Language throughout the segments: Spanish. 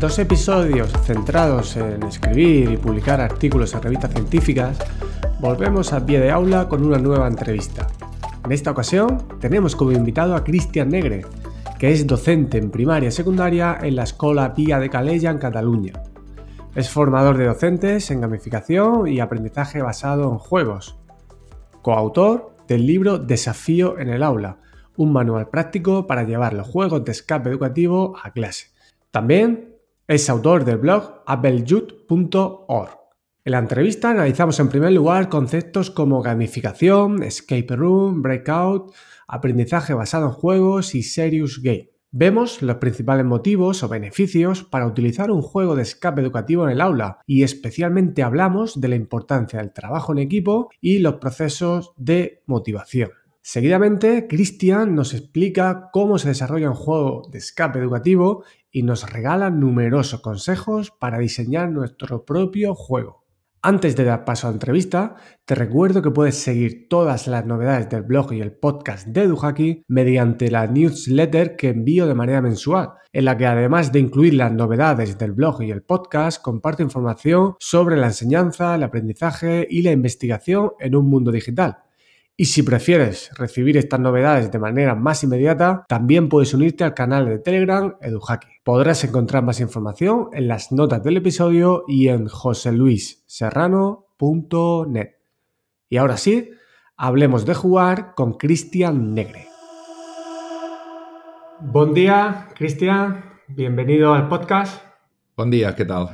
Dos episodios centrados en escribir y publicar artículos en revistas científicas, volvemos a pie de aula con una nueva entrevista. En esta ocasión tenemos como invitado a Cristian Negre, que es docente en primaria y secundaria en la Escola Pia de Calella en Cataluña. Es formador de docentes en gamificación y aprendizaje basado en juegos. Coautor del libro Desafío en el aula, un manual práctico para llevar los juegos de escape educativo a clase. También es autor del blog applejut.org. En la entrevista analizamos en primer lugar conceptos como gamificación, escape room, breakout, aprendizaje basado en juegos y serious game. Vemos los principales motivos o beneficios para utilizar un juego de escape educativo en el aula y especialmente hablamos de la importancia del trabajo en equipo y los procesos de motivación. Seguidamente, Cristian nos explica cómo se desarrolla un juego de escape educativo y nos regala numerosos consejos para diseñar nuestro propio juego. Antes de dar paso a la entrevista, te recuerdo que puedes seguir todas las novedades del blog y el podcast de EduHacky mediante la newsletter que envío de manera mensual, en la que además de incluir las novedades del blog y el podcast, comparto información sobre la enseñanza, el aprendizaje y la investigación en un mundo digital. Y si prefieres recibir estas novedades de manera más inmediata, también puedes unirte al canal de Telegram EduHacky. Podrás encontrar más información en las notas del episodio y en joseluisserrano.net. Y ahora sí, hablemos de jugar con Cristian Negre. Buen día, Cristian. Bienvenido al podcast. Buen día, ¿qué tal?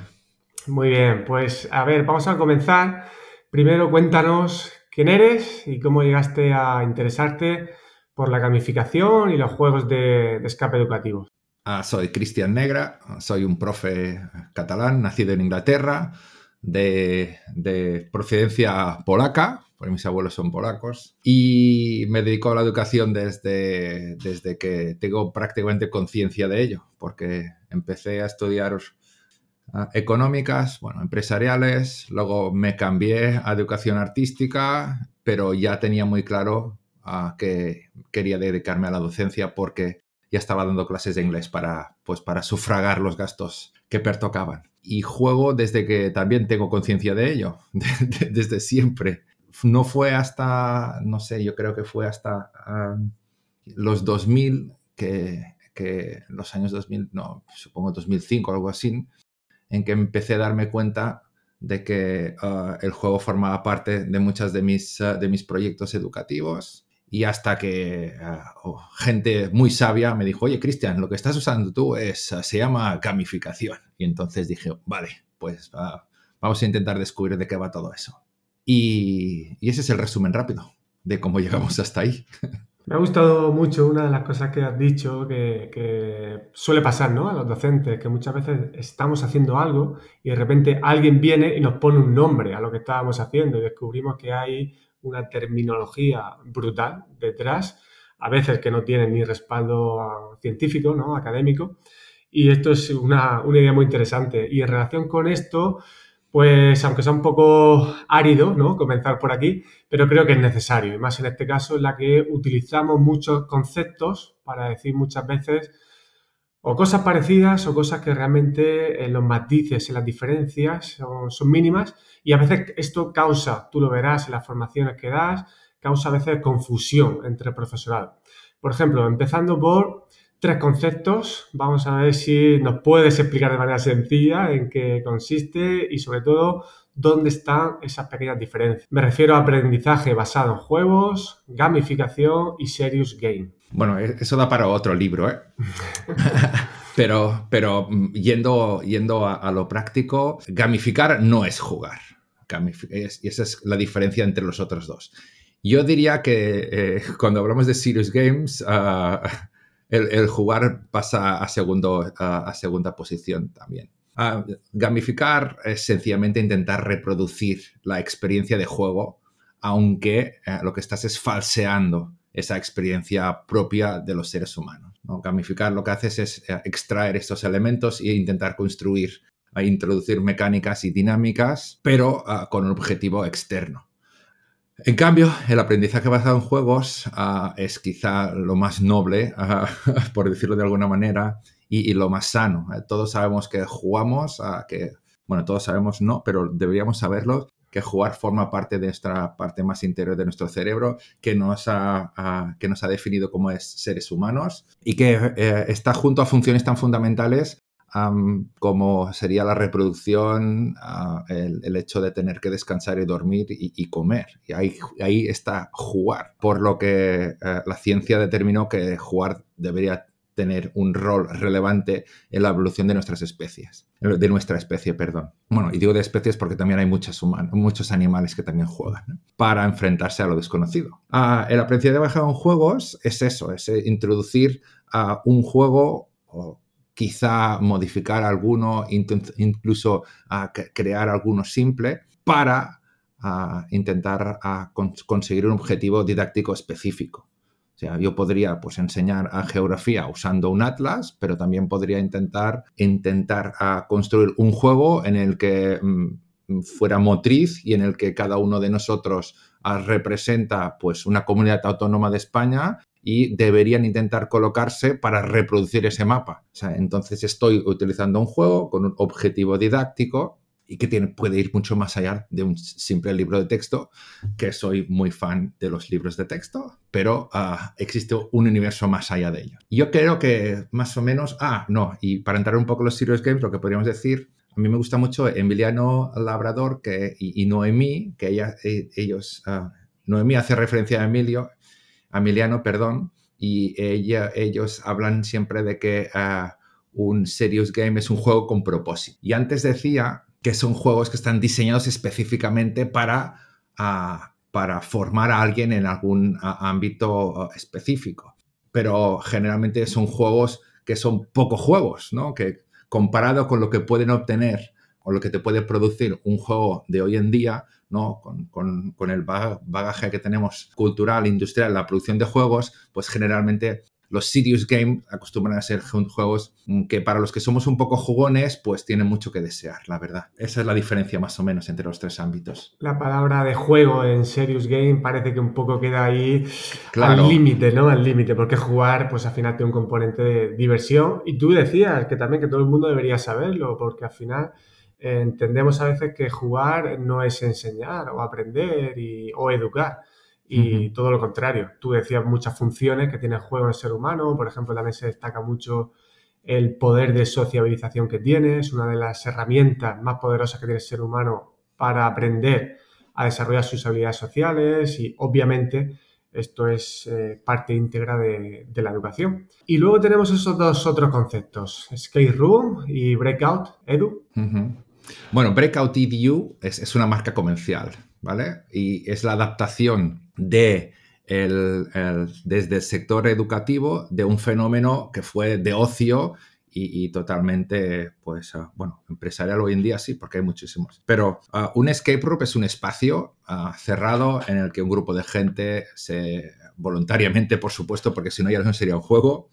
Muy bien, pues a ver, vamos a comenzar. Primero cuéntanos quién eres y cómo llegaste a interesarte por la gamificación y los juegos de, escape educativos. Ah, soy Cristian Negra, soy un profe catalán, nacido en Inglaterra, de, procedencia polaca, porque mis abuelos son polacos, y me dedico a la educación desde, desde que tengo prácticamente conciencia de ello, porque empecé a estudiar Ah, económicas, bueno, empresariales, luego me cambié a educación artística, pero ya tenía muy claro ah, que quería dedicarme a la docencia porque ya estaba dando clases de inglés para, pues, para sufragar los gastos que pertocaban. Y juego desde que también tengo conciencia de ello, desde siempre. No fue hasta, no sé, yo creo que fue hasta ah, los 2000 que, que los años 2000, no, supongo 2005 o algo así, en que empecé a darme cuenta de que ah, el juego formaba parte de muchas de mis, ah, de mis proyectos educativos y hasta que ah, gente muy sabia me dijo, oye Cristian, lo que estás usando tú es, se llama gamificación. Y entonces dije, vale, pues vamos a intentar descubrir de qué va todo eso. y ese es el resumen rápido de cómo llegamos hasta ahí. Me ha gustado mucho una de las cosas que has dicho que, suele pasar ¿no? a los docentes, que muchas veces estamos haciendo algo y de repente alguien viene y nos pone un nombre a lo que estábamos haciendo y descubrimos que hay una terminología brutal detrás, a veces que no tiene ni respaldo científico, ¿no? académico. Y esto es una, una idea muy interesante. Y en relación con esto, pues aunque sea un poco árido, ¿no? Comenzar por aquí, pero creo que es necesario, y más en este caso en la que utilizamos muchos conceptos para decir muchas veces o cosas parecidas o cosas que realmente en los matices, en las diferencias son, mínimas y a veces esto causa, tú lo verás en las formaciones que das, causa a veces confusión entre el profesorado. Por ejemplo, empezando por tres conceptos. Vamos a ver si nos puedes explicar de manera sencilla en qué consiste y sobre todo dónde están esas pequeñas diferencias. Me refiero a aprendizaje basado en juegos, gamificación y serious game. Bueno, e-, eso da para otro libro, ¿eh? pero, pero mm, yendo, yendo a, lo práctico, gamificar no es jugar. y esa es la diferencia entre los otros dos. Yo diría que eh, cuando hablamos de serious games, ah, el, jugar pasa a, segundo, a, segunda posición también. gamificar es sencillamente intentar reproducir la experiencia de juego, aunque eh, lo que estás es falseando esa experiencia propia de los seres humanos. Gamificar lo que haces es eh, extraer estos elementos e intentar construir, e introducir mecánicas y dinámicas, pero ah, con un objetivo externo. En cambio, el aprendizaje basado en juegos ah, es quizá lo más noble, ah, por decirlo de alguna manera, y, lo más sano. Eh, todos sabemos que jugamos, a que, bueno, todos sabemos no, pero deberíamos saberlo, que jugar forma parte de nuestra parte más interior de nuestro cerebro, que nos ha, que nos ha definido como es seres humanos y que eh, está junto a funciones tan fundamentales como sería la reproducción, ah, el, hecho de tener que descansar y dormir y, comer. Y ahí, está jugar, por lo que eh, la ciencia determinó que jugar debería tener un rol relevante en la evolución de nuestras especies, de nuestra especie, perdón. Bueno, y digo de especies porque también hay muchos, humanos, muchos animales que también juegan para enfrentarse a lo desconocido. Ah, el aprendizaje basado en juegos es eso, es eh, introducir a un juego o quizá modificar alguno, incluso a crear alguno simple para intentar conseguir un objetivo didáctico específico. O sea, yo podría pues, enseñar a geografía usando un atlas, pero también podría intentar, intentar construir un juego en el que mm, fuera motriz y en el que cada uno de nosotros representa pues, una comunidad autónoma de España y deberían intentar colocarse para reproducir ese mapa. entonces estoy utilizando un juego con un objetivo didáctico y que tiene, puede ir mucho más allá de un simple libro de texto, que soy muy fan de los libros de texto, pero ah, existe un universo más allá de ello. Yo creo que más o menos, ah, no, y para entrar un poco en los serious games, lo que podríamos decir, a mí me gusta mucho Emiliano Labrador que, y, Noemí, que ella, e, ellos, uh, Noemí hace referencia a Emilio, Emiliano, perdón, y ellos hablan siempre de que ah, un serious game es un juego con propósito. Y antes decía que son juegos que están diseñados específicamente para, ah, formar a alguien en algún ah, ámbito específico. Pero generalmente son juegos que son poco juegos, ¿no? Que comparado con lo que pueden obtener o lo que te puede producir un juego de hoy en día, ¿no? Con, el bagaje que tenemos cultural, industrial, la producción de juegos, pues generalmente los serious games acostumbran a ser juegos que para los que somos un poco jugones, pues tienen mucho que desear, la verdad. Esa es la diferencia más o menos entre los tres ámbitos. La palabra de juego en serious game parece que un poco queda ahí al límite, ¿no? Al límite, porque jugar, pues al final tiene un componente de diversión. Y tú decías que también que todo el mundo debería saberlo, porque al final entendemos a veces que jugar no es enseñar o aprender o educar. Y todo lo contrario. Tú decías muchas funciones que tiene el juego en el ser humano. Por ejemplo, también se destaca mucho el poder de sociabilización que tiene. Es una de las herramientas más poderosas que tiene el ser humano para aprender a desarrollar sus habilidades sociales y obviamente esto es eh, parte íntegra de, la educación. Y luego tenemos esos dos otros conceptos, Skate Room y Breakout Edu. Bueno, Breakout EDU es, una marca comercial, ¿vale? Y es la adaptación de desde el sector educativo de un fenómeno que fue de ocio y, totalmente, pues, ah, bueno, empresarial hoy en día sí, porque hay muchísimos. Pero ah, un escape room es un espacio ah, cerrado en el que un grupo de gente se voluntariamente, por supuesto, porque si no ya no sería un juego,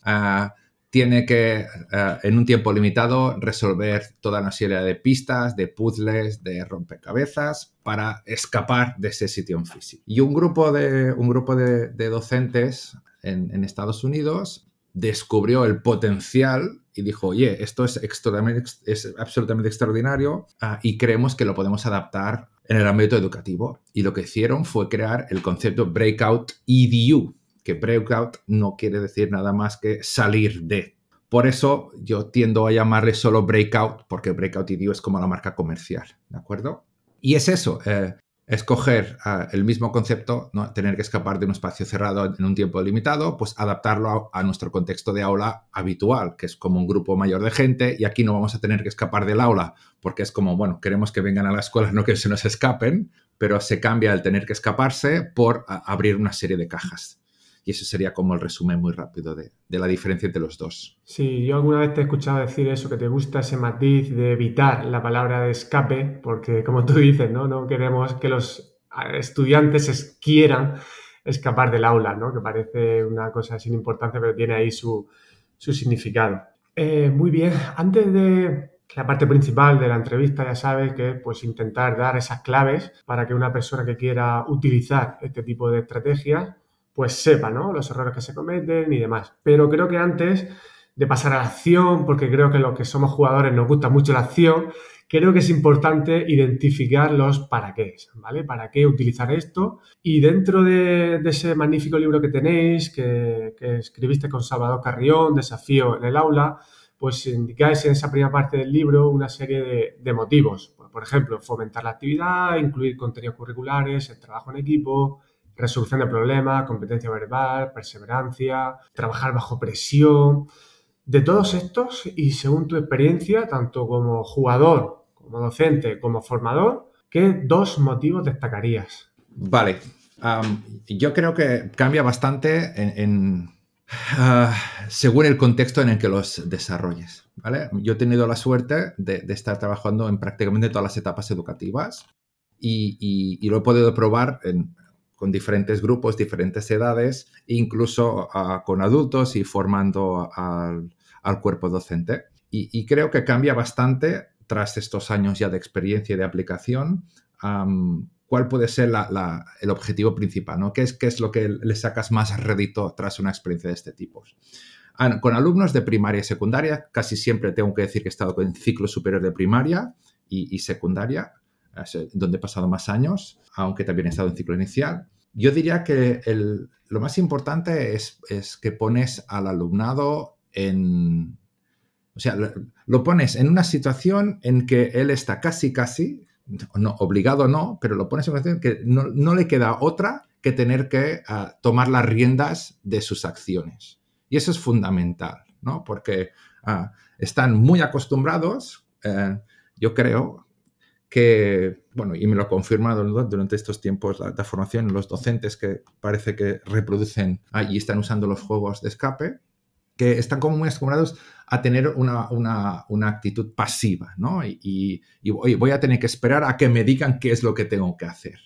tiene que, eh, en un tiempo limitado, resolver toda una serie de pistas, de puzzles, de rompecabezas para escapar de ese sitio físico. Y un grupo de, un grupo de, docentes en, Estados Unidos descubrió el potencial y dijo, oye, esto es, es absolutamente extraordinario ah, y creemos que lo podemos adaptar en el ámbito educativo. Y lo que hicieron fue crear el concepto Breakout EDU, que breakout no quiere decir nada más que salir de. Por eso yo tiendo a llamarle solo breakout, porque breakout idioma es como la marca comercial, ¿de acuerdo? Y es eso, eh, escoger eh, el mismo concepto, ¿no? tener que escapar de un espacio cerrado en un tiempo limitado, pues adaptarlo a, nuestro contexto de aula habitual, que es como un grupo mayor de gente, y aquí no vamos a tener que escapar del aula, porque es como, bueno, queremos que vengan a la escuela, no que se nos escapen, pero se cambia el tener que escaparse por abrir una serie de cajas. Y eso sería como el resumen muy rápido de, la diferencia entre los dos. Sí, yo alguna vez te he escuchado decir eso, que te gusta ese matiz de evitar la palabra de escape, porque como tú dices, no, no queremos que los estudiantes quieran escapar del aula, ¿no? que parece una cosa sin importancia, pero tiene ahí su, significado. Eh, muy bien, antes de la parte principal de la entrevista ya sabes que pues intentar dar esas claves para que una persona que quiera utilizar este tipo de estrategias pues sepa, ¿no? Los errores que se cometen y demás. Pero creo que antes de pasar a la acción, porque creo que los que somos jugadores nos gusta mucho la acción, creo que es importante identificar los para qué, ¿vale? ¿Para qué utilizar esto? Y dentro de, ese magnífico libro que tenéis, que, escribiste con Salvador Carrión, Desafío en el aula, pues indicáis en esa primera parte del libro una serie de, motivos. Por ejemplo, fomentar la actividad, incluir contenidos curriculares, el trabajo en equipo, resolución de problemas, competencia verbal, perseverancia, trabajar bajo presión. De todos estos, y según tu experiencia, tanto como jugador como docente, como formador, ¿qué dos motivos destacarías? Vale, yo creo que cambia bastante en, ah, según el contexto en el que los desarrolles. ¿vale? Yo he tenido la suerte de, estar trabajando en prácticamente todas las etapas educativas y, lo he podido probar con diferentes grupos, diferentes edades, incluso ah, con adultos y formando al, cuerpo docente. y, creo que cambia bastante tras estos años ya de experiencia y de aplicación, cuál puede ser el objetivo principal, ¿no? ¿Qué es, ¿Qué es lo que le sacas más rédito tras una experiencia de este tipo? Con alumnos de primaria y secundaria, casi siempre tengo que decir que he estado en ciclo superior de primaria y, secundaria, donde he pasado más años, aunque también he estado en ciclo inicial. Yo diría que lo más importante es, que pones al alumnado en, o sea, lo, pones en una situación en que él está casi, casi, no, obligado no, pero lo pones en una situación que no, le queda otra que tener que ah, tomar las riendas de sus acciones. Y eso es fundamental, ¿no? Porque ah, están muy acostumbrados, eh, yo creo, que, bueno, y me lo ha confirmado durante estos tiempos la, la, formación, los docentes que parece que reproducen y están usando los juegos de escape, que están como muy acostumbrados a tener una, actitud pasiva, ¿no? Y, voy a tener que esperar a que me digan qué es lo que tengo que hacer,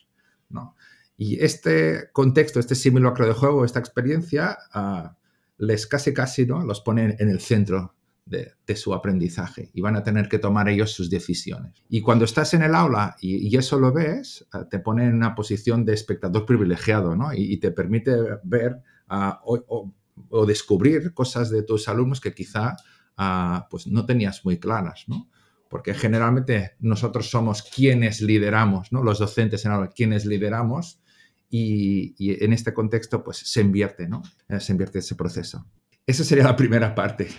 ¿no? Y este contexto, este simulacro de juego, esta experiencia, ah, les casi casi, ¿no? Los pone en el centro de, su aprendizaje y van a tener que tomar ellos sus decisiones. Y cuando estás en el aula y, eso lo ves, ah, te pone en una posición de espectador privilegiado, ¿no? Y, te permite ver uh, o descubrir cosas de tus alumnos que quizá ah, pues no tenías muy claras, ¿no? Porque generalmente nosotros somos quienes lideramos, ¿no? Los docentes en aula, quienes lideramos y, en este contexto pues se invierte, ¿no? Eh, se invierte ese proceso. Esa sería la primera parte.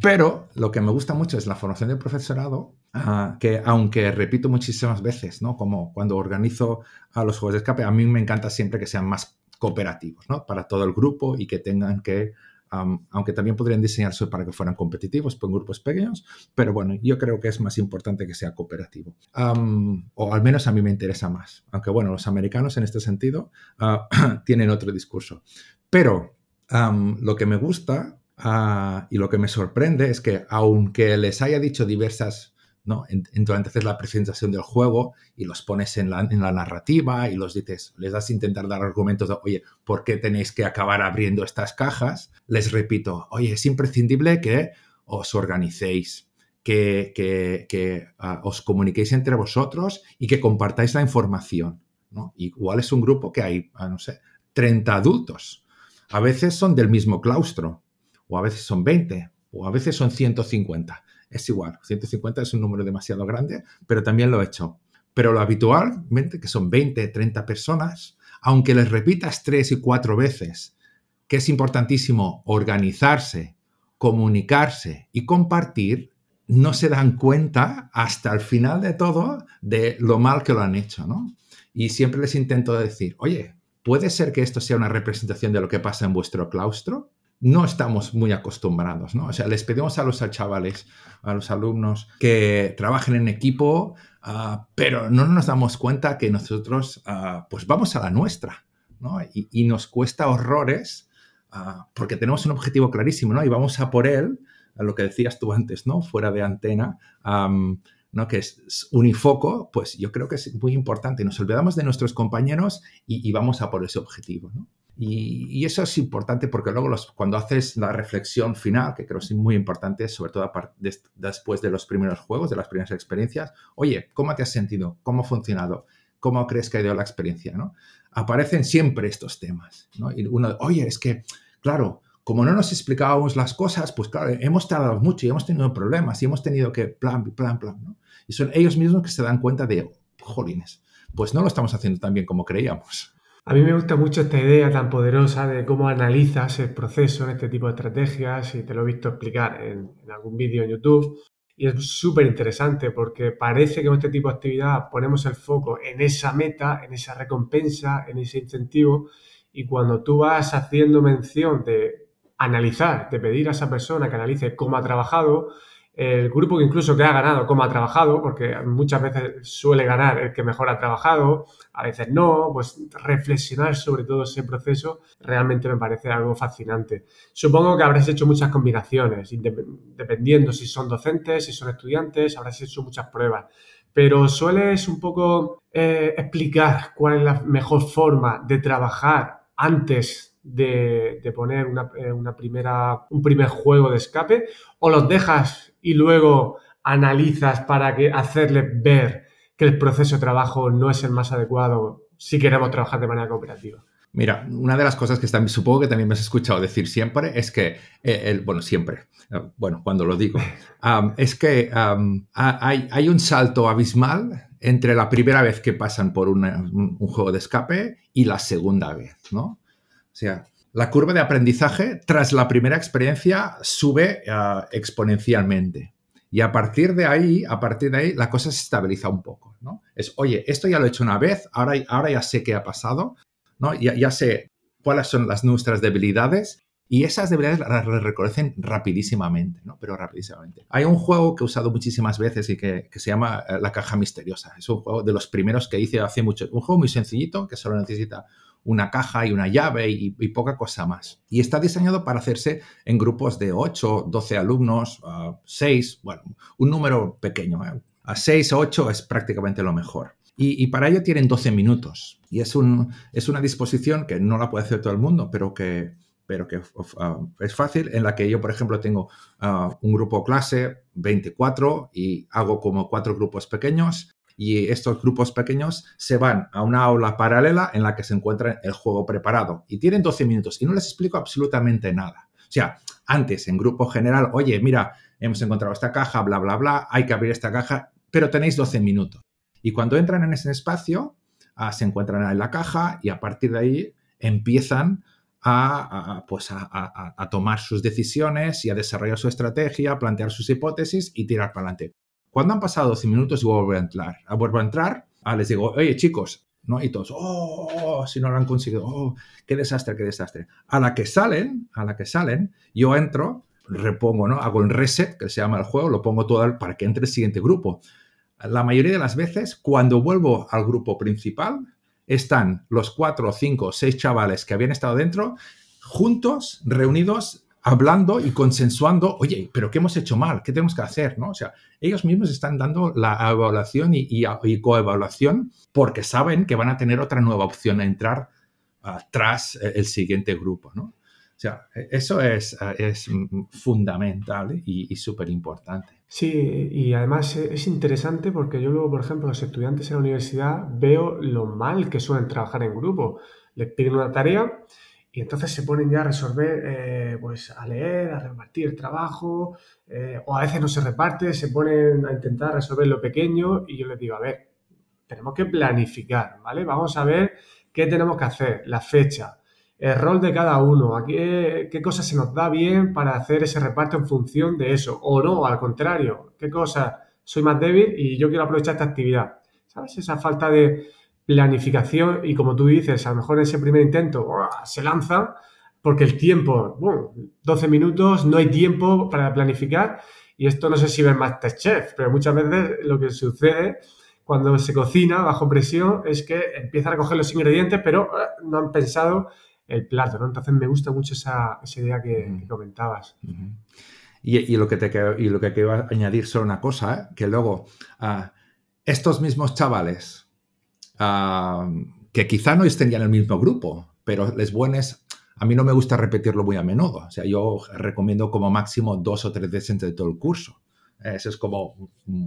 Pero lo que me gusta mucho es la formación del profesorado, ah, que aunque repito muchísimas veces, ¿no? Como cuando organizo a los juegos de escape, a mí me encanta siempre que sean más cooperativos, ¿no? Para todo el grupo y que tengan que, aunque también podrían diseñarse para que fueran competitivos por grupos pequeños, pero bueno, yo creo que es más importante que sea cooperativo. o al menos a mí me interesa más, aunque bueno, los americanos en este sentido ah, tienen otro discurso. Pero lo que me gusta ah, y lo que me sorprende es que aunque les haya dicho diversas ¿no? Entonces la presentación del juego y los pones en la, narrativa y los dices, les das a intentar dar argumentos de, oye, ¿por qué tenéis que acabar abriendo estas cajas? Les repito, oye, es imprescindible que os organicéis, que, que, ah, os comuniquéis entre vosotros y que compartáis la información. ¿no? Igual es un grupo que hay, ah, no sé, 30 adultos. A veces son del mismo claustro, o a veces son 20, o a veces son 150 es igual. 150 es un número demasiado grande, pero también lo he hecho. Pero lo habitualmente, que son 20, 30 personas, aunque les repitas tres y cuatro veces que es importantísimo organizarse, comunicarse y compartir, no se dan cuenta hasta el final de todo de lo mal que lo han hecho, ¿no? Y siempre les intento decir, oye, ¿puede ser que esto sea una representación de lo que pasa en vuestro claustro? No estamos muy acostumbrados, ¿no? O sea, les pedimos a los chavales, a los alumnos, que trabajen en equipo, ah, pero no nos damos cuenta que nosotros, ah, pues vamos a la nuestra, ¿no? Y, nos cuesta horrores ah, porque tenemos un objetivo clarísimo, ¿no? Y vamos a por él, a lo que decías tú antes, ¿no? Fuera de antena, ¿no? que es unifoco, pues yo creo que es muy importante. Nos olvidamos de nuestros compañeros y, y vamos a por ese objetivo. ¿no? Y, eso es importante porque luego cuando haces la reflexión final, que creo que es muy importante, sobre todo después de los primeros juegos, de las primeras experiencias, oye, ¿cómo te has sentido? ¿Cómo ha funcionado? ¿Cómo crees que ha ido la experiencia? ¿no? Aparecen siempre estos temas. ¿no? Y uno, oye, es que, claro, como no nos explicábamos las cosas, pues claro, hemos tardado mucho y hemos tenido problemas y hemos tenido que plan, plan, plan, ¿no? Y son ellos mismos que se dan cuenta de, jolines, pues no lo estamos haciendo tan bien como creíamos. A mí me gusta mucho esta idea tan poderosa de cómo analizas el proceso en este tipo de estrategias y te lo he visto explicar en, algún vídeo en YouTube. Y es súper interesante porque parece que en este tipo de actividad ponemos el foco en esa meta, en esa recompensa, en ese incentivo. Y cuando tú vas haciendo mención de analizar, de pedir a esa persona que analice cómo ha trabajado, el grupo que incluso que ha ganado, cómo ha trabajado, porque muchas veces suele ganar el que mejor ha trabajado, a veces no, pues reflexionar sobre todo ese proceso realmente me parece algo fascinante. Supongo que habrás hecho muchas combinaciones, dependiendo si son docentes, si son estudiantes, habrás hecho muchas pruebas, pero sueles un poco eh, explicar cuál es la mejor forma de trabajar antes de, poner eh, una, primera, un primer juego de escape o los dejas y luego analizas para que hacerle ver que el proceso de trabajo no es el más adecuado si queremos trabajar de manera cooperativa? Mira, una de las cosas que supongo que también me has escuchado decir siempre es que, eh, el, bueno, siempre, eh, bueno, cuando lo digo, es que hay, hay, un salto abismal entre la primera vez que pasan por un, juego de escape y la segunda vez, ¿no? O sea, la curva de aprendizaje tras la primera experiencia sube eh, exponencialmente. Y a partir de ahí, a partir de ahí, la cosa se estabiliza un poco, ¿no? Es, oye, esto ya lo he hecho una vez, ahora, ahora ya sé qué ha pasado, ¿no? Ya, ya sé cuáles son las nuestras debilidades y esas debilidades las reconocen rapidísimamente, ¿no? Pero rapidísimamente. Hay un juego que he usado muchísimas veces y que, que, se llama eh, La Caja Misteriosa. Es un juego de los primeros que hice hace mucho. Un juego muy sencillito que solo necesita una caja y una llave y, poca cosa más. Y está diseñado para hacerse en grupos de 8, 12 alumnos, 6, bueno, un número pequeño. ¿eh? A 6 o 8 es prácticamente lo mejor. Y, para ello tienen 12 minutos. Y es, un, es una disposición que no la puede hacer todo el mundo, pero que, pero que es fácil, en la que yo, por ejemplo, tengo un grupo clase, 24, y hago como cuatro grupos pequeños y estos grupos pequeños se van a una aula paralela en la que se encuentra el juego preparado y tienen 12 minutos y no les explico absolutamente nada. O sea, antes en grupo general, oye, mira, hemos encontrado esta caja, bla, bla, bla, hay que abrir esta caja, pero tenéis 12 minutos. Y cuando entran en ese espacio, ah, se encuentran en la caja y a partir de ahí empiezan a, pues a, tomar sus decisiones y a desarrollar su estrategia, a plantear sus hipótesis y tirar para adelante. Cuando han pasado 12 minutos y vuelvo a entrar, a vuelvo a entrar, ah, les digo, oye chicos, ¿no? Y todos, oh, si no lo han conseguido, oh, qué desastre, qué desastre. A la que salen, a la que salen, yo entro, repongo, ¿no? Hago el reset, que se llama el juego, lo pongo todo para que entre el siguiente grupo. La mayoría de las veces, cuando vuelvo al grupo principal, están los cuatro, cinco, seis chavales que habían estado dentro, juntos, reunidos hablando y consensuando, oye, pero ¿qué hemos hecho mal? ¿Qué tenemos que hacer? ¿no? O sea, ellos mismos están dando la evaluación y, y, coevaluación porque saben que van a tener otra nueva opción a entrar tras el siguiente grupo. ¿no? O sea, e, eso es, es fundamental y, y súper importante. Sí, y además es interesante porque yo luego, por ejemplo, los estudiantes en la universidad veo lo mal que suelen trabajar en grupo. Les piden una tarea y entonces se ponen ya a resolver, eh, pues a leer, a repartir trabajo, eh, o a veces no se reparte, se ponen a intentar resolver lo pequeño y yo les digo, a ver, tenemos que planificar, ¿vale? Vamos a ver qué tenemos que hacer, la fecha, el rol de cada uno, a qué, qué cosa se nos da bien para hacer ese reparto en función de eso, o no, al contrario, qué cosa soy más débil y yo quiero aprovechar esta actividad. ¿Sabes? Esa falta de, planificación y como tú dices, a lo mejor en ese primer intento se lanza porque el tiempo, bueno, 12 minutos, no hay tiempo para planificar y esto no sé si ven Masterchef, pero muchas veces lo que sucede cuando se cocina bajo presión es que empiezan a coger los ingredientes pero eh, no han pensado el plato, ¿no? Entonces me gusta mucho esa, idea que, comentabas. y, lo que te, y lo que quiero añadir solo una cosa, ¿eh? que luego ah, estos mismos chavales que quizá no estén ya en el mismo grupo, pero les buenas, a mí no me gusta repetirlo muy a menudo. O sea, yo recomiendo como máximo dos o tres veces entre todo el curso. Eso es como mm,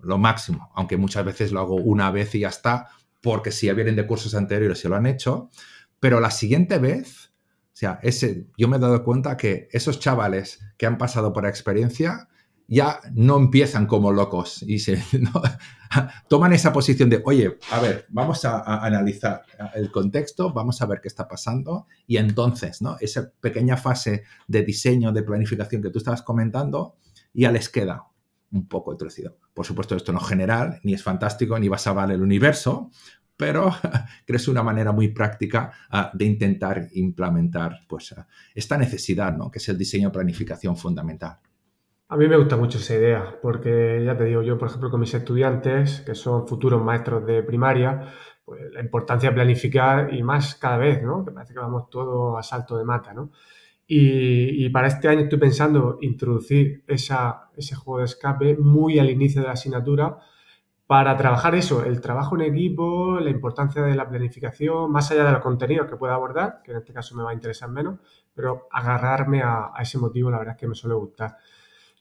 lo máximo, aunque muchas veces lo hago una vez y ya está, porque si ya vienen de cursos anteriores y lo han hecho, pero la siguiente vez O sea, ese, yo me he dado cuenta que esos chavales que han pasado por experiencia ya no empiezan como locos y se toman esa posición de, oye, a ver, vamos a, analizar el contexto, vamos a ver qué está pasando y entonces, ¿no? Esa pequeña fase de diseño, de planificación que tú estabas comentando, ya les queda un poco trucido. Por supuesto, esto no es general, ni es fantástico, ni va a salvar el universo, pero creo que es una manera muy práctica ah, de intentar implementar pues, ah, esta necesidad, ¿no? que es el diseño planificación fundamental. A mí me gusta mucho esa idea, porque ya te digo, yo por ejemplo con mis estudiantes, que son futuros maestros de primaria, pues la importancia de planificar y más cada vez, ¿no? Que parece que vamos todo a salto de mata, ¿no? Y, para este año estoy pensando introducir esa, ese juego de escape muy al inicio de la asignatura para trabajar eso, el trabajo en equipo, la importancia de la planificación, más allá de los contenidos que pueda abordar, que en este caso me va a interesar menos, pero agarrarme a, a ese motivo la verdad es que me suele gustar.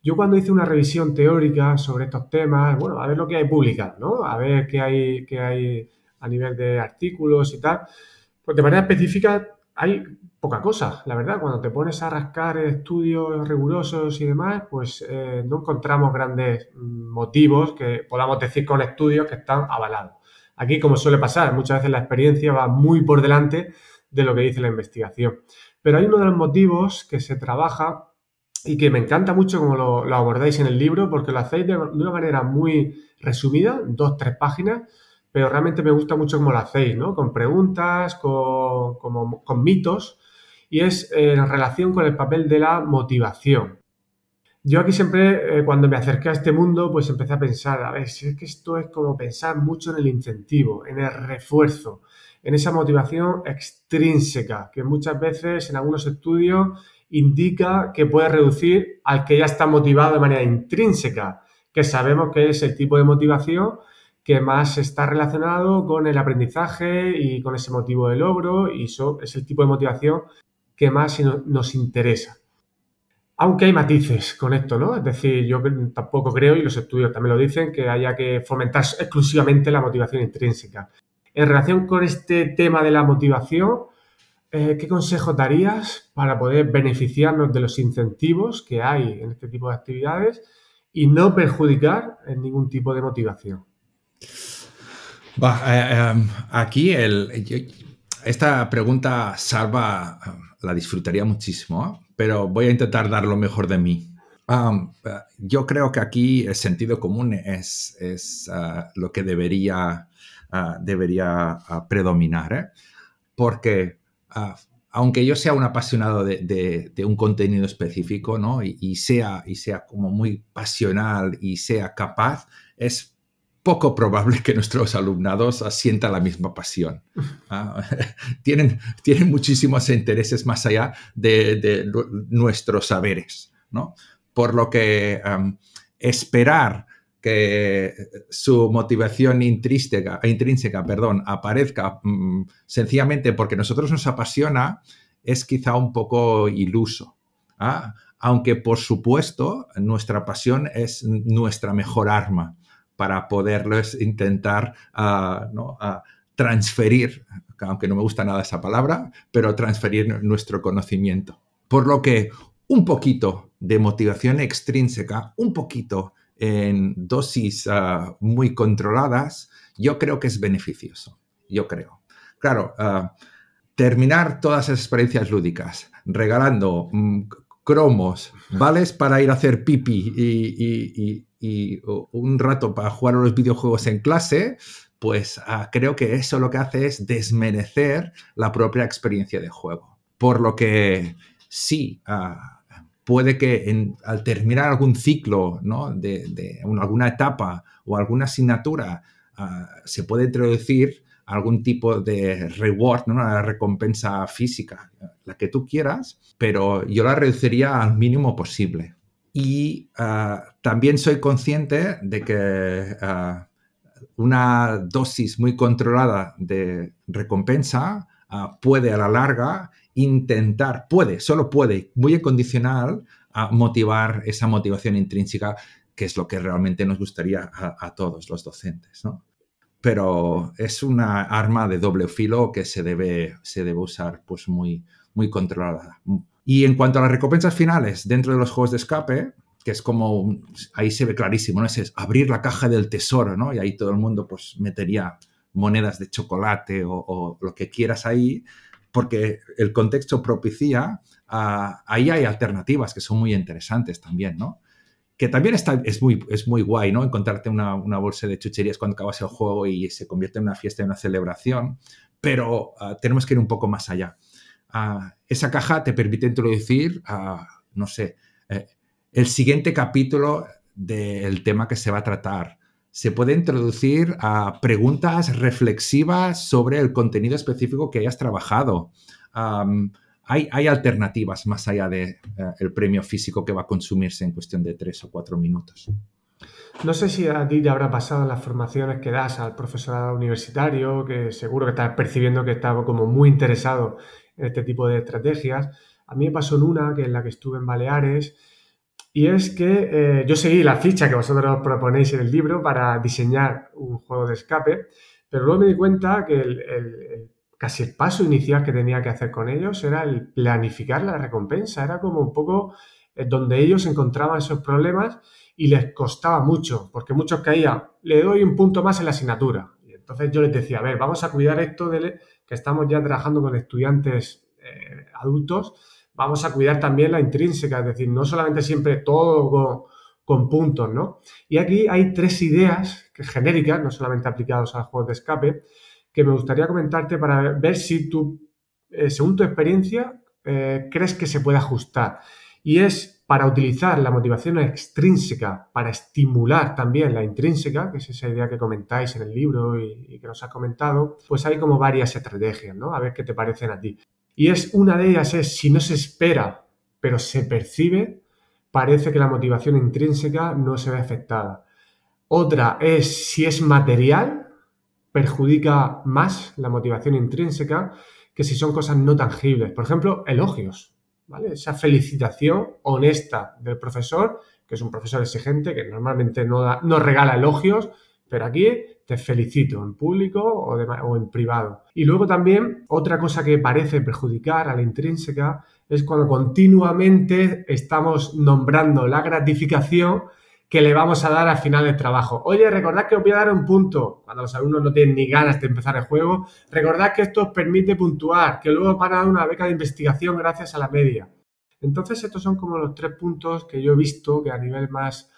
Yo cuando hice una revisión teórica sobre estos temas, bueno, a ver lo que hay publicado, ¿no? A ver qué hay, qué hay a nivel de artículos y tal, pues de manera específica hay poca cosa, la verdad. Cuando te pones a rascar estudios rigurosos y demás, pues eh, no encontramos grandes motivos que podamos decir con estudios que están avalados. Aquí, como suele pasar, muchas veces la experiencia va muy por delante de lo que dice la investigación. Pero hay uno de los motivos que se trabaja y que me encanta mucho como lo, abordáis en el libro, porque lo hacéis de, una manera muy resumida, dos, tres páginas, pero realmente me gusta mucho cómo lo hacéis, ¿no? Con preguntas, con, con mitos, y es en relación con el papel de la motivación. Yo aquí siempre, eh, cuando me acerqué a este mundo, pues empecé a pensar, a ver, si es que esto es como pensar mucho en el incentivo, en el refuerzo, en esa motivación extrínseca, que muchas veces en algunos estudios indica que puede reducir al que ya está motivado de manera intrínseca, que sabemos que es el tipo de motivación que más está relacionado con el aprendizaje y con ese motivo de logro y eso es el tipo de motivación que más nos interesa. Aunque hay matices con esto, ¿no? Es decir, yo tampoco creo, y los estudios también lo dicen, que haya que fomentar exclusivamente la motivación intrínseca. En relación con este tema de la motivación, eh, ¿qué consejo darías para poder beneficiarnos de los incentivos que hay en este tipo de actividades y no perjudicar en ningún tipo de motivación? Eh, em, aquí esta pregunta salva, la disfrutaría muchísimo, pero voy a intentar dar lo mejor de mí. yo creo que aquí el sentido común es, ah, lo que debería, ah, debería ah, predominar, ¿eh? Aunque yo sea un apasionado de, un contenido específico, ¿no? Y, sea, y sea como muy pasional y sea capaz, es poco probable que nuestros alumnados sientan la misma pasión. Ah, tienen, tienen muchísimos intereses más allá de, nuestros saberes, ¿no? Por lo que esperar que su motivación intrínseca, perdón, aparezca mm, sencillamente porque nosotros nos apasiona, es quizá un poco iluso. ¿ah? Aunque, por supuesto, nuestra pasión es nuestra mejor arma para poderles intentar ah, ah, transferir, aunque no me gusta nada esa palabra, pero transferir nuestro conocimiento. Por lo que un poquito de motivación extrínseca, un poquito en dosis ah, muy controladas, yo creo que es beneficioso. Yo creo. Claro, ah, terminar todas esas experiencias lúdicas regalando mm, cromos, vales para ir a hacer pipi y, un rato para jugar a los videojuegos en clase, pues ah, creo que eso lo que hace es desmerecer la propia experiencia de juego. Por lo que sí, puede que al terminar algún ciclo, de, alguna etapa o alguna asignatura, ah, se puede introducir algún tipo de reward, una recompensa física, la que tú quieras, pero yo la reduciría al mínimo posible. Y ah, también soy consciente de que ah, una dosis muy controlada de recompensa puede a la larga intentar, puede, solo puede, muy condicional, a motivar esa motivación intrínseca, que es lo que realmente nos gustaría a, todos los docentes. pero es una arma de doble filo que se debe, se debe usar pues muy, muy controlada. Y en cuanto a las recompensas finales dentro de los juegos de escape, que es como, ahí se ve clarísimo, ¿no? Es, abrir la caja del tesoro, ¿no? Y ahí todo el mundo pues metería monedas de chocolate o, lo que quieras ahí, porque el contexto propicia, ahí hay alternativas que son muy interesantes también, ¿no? que también está, es, muy, es muy guay, ¿no? Encontrarte una, bolsa de chucherías cuando acabas el juego y se convierte en una fiesta y una celebración, pero ah, tenemos que ir un poco más allá. Ah, esa caja te permite introducir, no sé, eh, el siguiente capítulo del tema que se va a tratar. Se puede introducir a preguntas reflexivas sobre el contenido específico que hayas trabajado hay, alternativas más allá del de, eh, premio físico que va a consumirse en cuestión de tres o cuatro minutos. No sé si a ti te habrá pasado en las formaciones que das al profesorado universitario, que seguro que estás percibiendo que estaba como muy interesado en este tipo de estrategias. A mí me pasó en una, que es la que estuve en Baleares, y es que eh, yo seguí la ficha que vosotros proponéis en el libro para diseñar un juego de escape, pero luego me di cuenta que el casi el paso inicial que tenía que hacer con ellos era el planificar la recompensa. Era como un poco eh, donde ellos encontraban esos problemas y les costaba mucho, porque muchos caían, le doy un punto más en la asignatura. Y entonces yo les decía, a ver, vamos a cuidar esto de que estamos ya trabajando con estudiantes eh, adultos, vamos a cuidar también la intrínseca, es decir, no solamente siempre todo con, puntos, ¿no? Y aquí hay tres ideas que, genéricas, no solamente aplicados a juegos de escape, que me gustaría comentarte para ver si tú, eh, según tu experiencia, eh, crees que se puede ajustar. Y es para utilizar la motivación extrínseca para estimular también la intrínseca, que es esa idea que comentáis en el libro y, que nos has comentado, pues hay como varias estrategias, ¿no? A ver qué te parecen a ti. Y es una de ellas es si no se espera, pero se percibe, parece que la motivación intrínseca no se ve afectada. Otra es si es material, perjudica más la motivación intrínseca que si son cosas no tangibles. Por ejemplo, elogios, ¿vale? Esa felicitación honesta del profesor, que es un profesor exigente, que normalmente no, no regala elogios, pero aquí te felicito en público o, en privado. Y luego también otra cosa que parece perjudicar a la intrínseca es cuando continuamente estamos nombrando la gratificación que le vamos a dar al final del trabajo. Oye, recordad que os voy a dar un punto. Cuando los alumnos no tienen ni ganas de empezar el juego, recordad que esto os permite puntuar, que luego van a dar una beca de investigación gracias a la media. Entonces, estos son como los tres puntos que yo he visto que a nivel más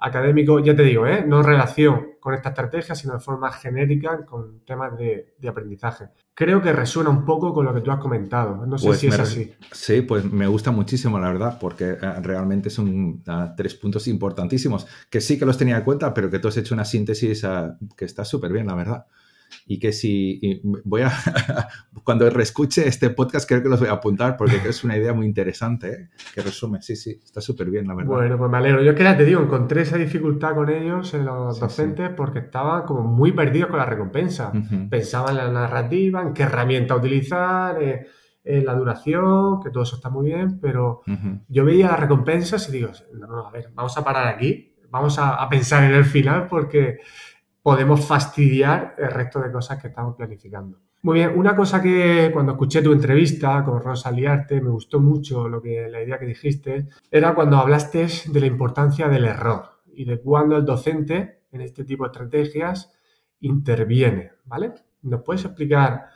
académico, ya te digo, ¿eh? no relación con esta estrategia, sino de forma genérica con temas de, aprendizaje. Creo que resuena un poco con lo que tú has comentado. No sé pues si es así. Sí, pues me gusta muchísimo, la verdad, porque eh, realmente son ah, tres puntos importantísimos que sí que los tenía en cuenta, pero que tú has hecho una síntesis ah, que está súper bien, la verdad y que si voy a, cuando reescuche este podcast creo que los voy a apuntar porque es una idea muy interesante, ¿eh? que resume, sí, sí, está súper bien, la verdad. Bueno, pues me alegro. Yo que ya te digo, encontré esa dificultad con ellos, en los docentes, porque estaban como muy perdidos con la recompensa. Pensaban en la narrativa, en qué herramienta utilizar, eh, en la duración, que todo eso está muy bien, pero yo veía las recompensas y digo, no, no, a ver, vamos a parar aquí, vamos a pensar en el final porque podemos fastidiar el resto de cosas que estamos planificando. Muy bien, una cosa que cuando escuché tu entrevista con Rosa Liarte me gustó mucho lo que la idea que dijiste era cuando hablaste de la importancia del error y de cuando el docente en este tipo de estrategias interviene, ¿vale? ¿Nos puedes explicar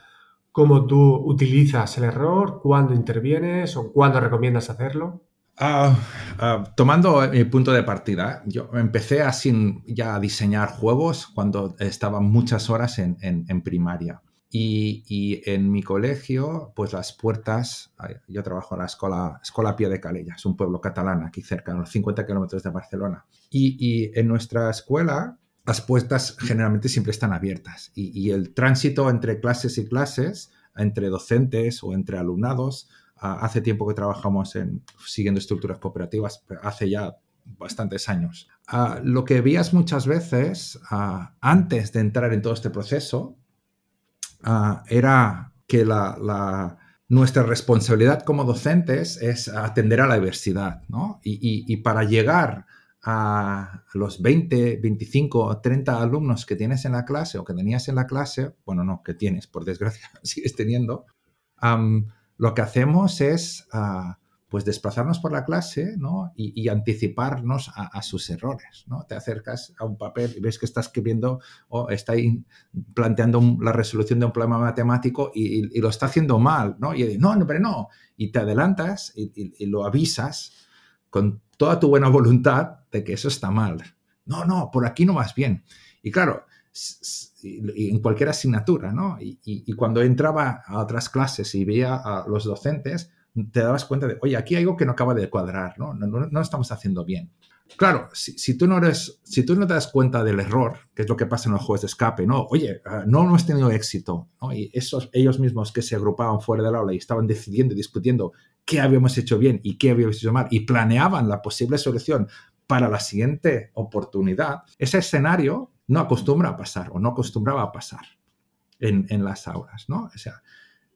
cómo tú utilizas el error, cuándo intervienes o cuándo recomiendas hacerlo? Ah, ah, tomando mi punto de partida, yo empecé así ya a diseñar juegos cuando estaba muchas horas en, primaria. Y, en mi colegio, pues las puertas, yo trabajo en la escuela, escuela de Calella, es un pueblo catalán aquí cerca, a unos 50 kilómetros de Barcelona. Y, en nuestra escuela, las puertas generalmente siempre están abiertas y, y el tránsito entre clases y clases, entre docentes o entre alumnados, hace tiempo que trabajamos en siguiendo estructuras cooperativas, hace ya bastantes años. lo que veías muchas veces antes de entrar en todo este proceso era que nuestra responsabilidad como docentes es atender a la diversidad. Y, para llegar a los 20, 25 o 30 alumnos que tienes en la clase o que tenías en la clase, bueno, no, que tienes, por desgracia, sigues teniendo, lo que hacemos es ah, pues desplazarnos por la clase ¿no? y, anticiparnos a, sus errores. ¿no? Te acercas a un papel y ves que está escribiendo o está planteando la resolución de un problema matemático y, lo está haciendo mal. ¿no? Y no, no, pero no. Y te adelantas y, lo avisas con toda tu buena voluntad de que eso está mal. No, no, por aquí no vas bien. Y claro, en cualquier asignatura, ¿no? Y, cuando entraba a otras clases y veía a los docentes, te dabas cuenta de, oye, aquí hay algo que no acaba de cuadrar, ¿no? No, no, estamos haciendo bien. Claro, si, tú no eres, si tú no te das cuenta del error, que es lo que pasa en los juegos de escape, ¿no? Oye, ah, no hemos tenido éxito, ¿no? Y esos, ellos mismos que se agrupaban fuera del aula y estaban decidiendo y discutiendo qué habíamos hecho bien y qué habíamos hecho mal y planeaban la posible solución para la siguiente oportunidad, ese escenario no acostumbra a pasar o no acostumbraba a pasar en, en las aulas, ¿no? O sea,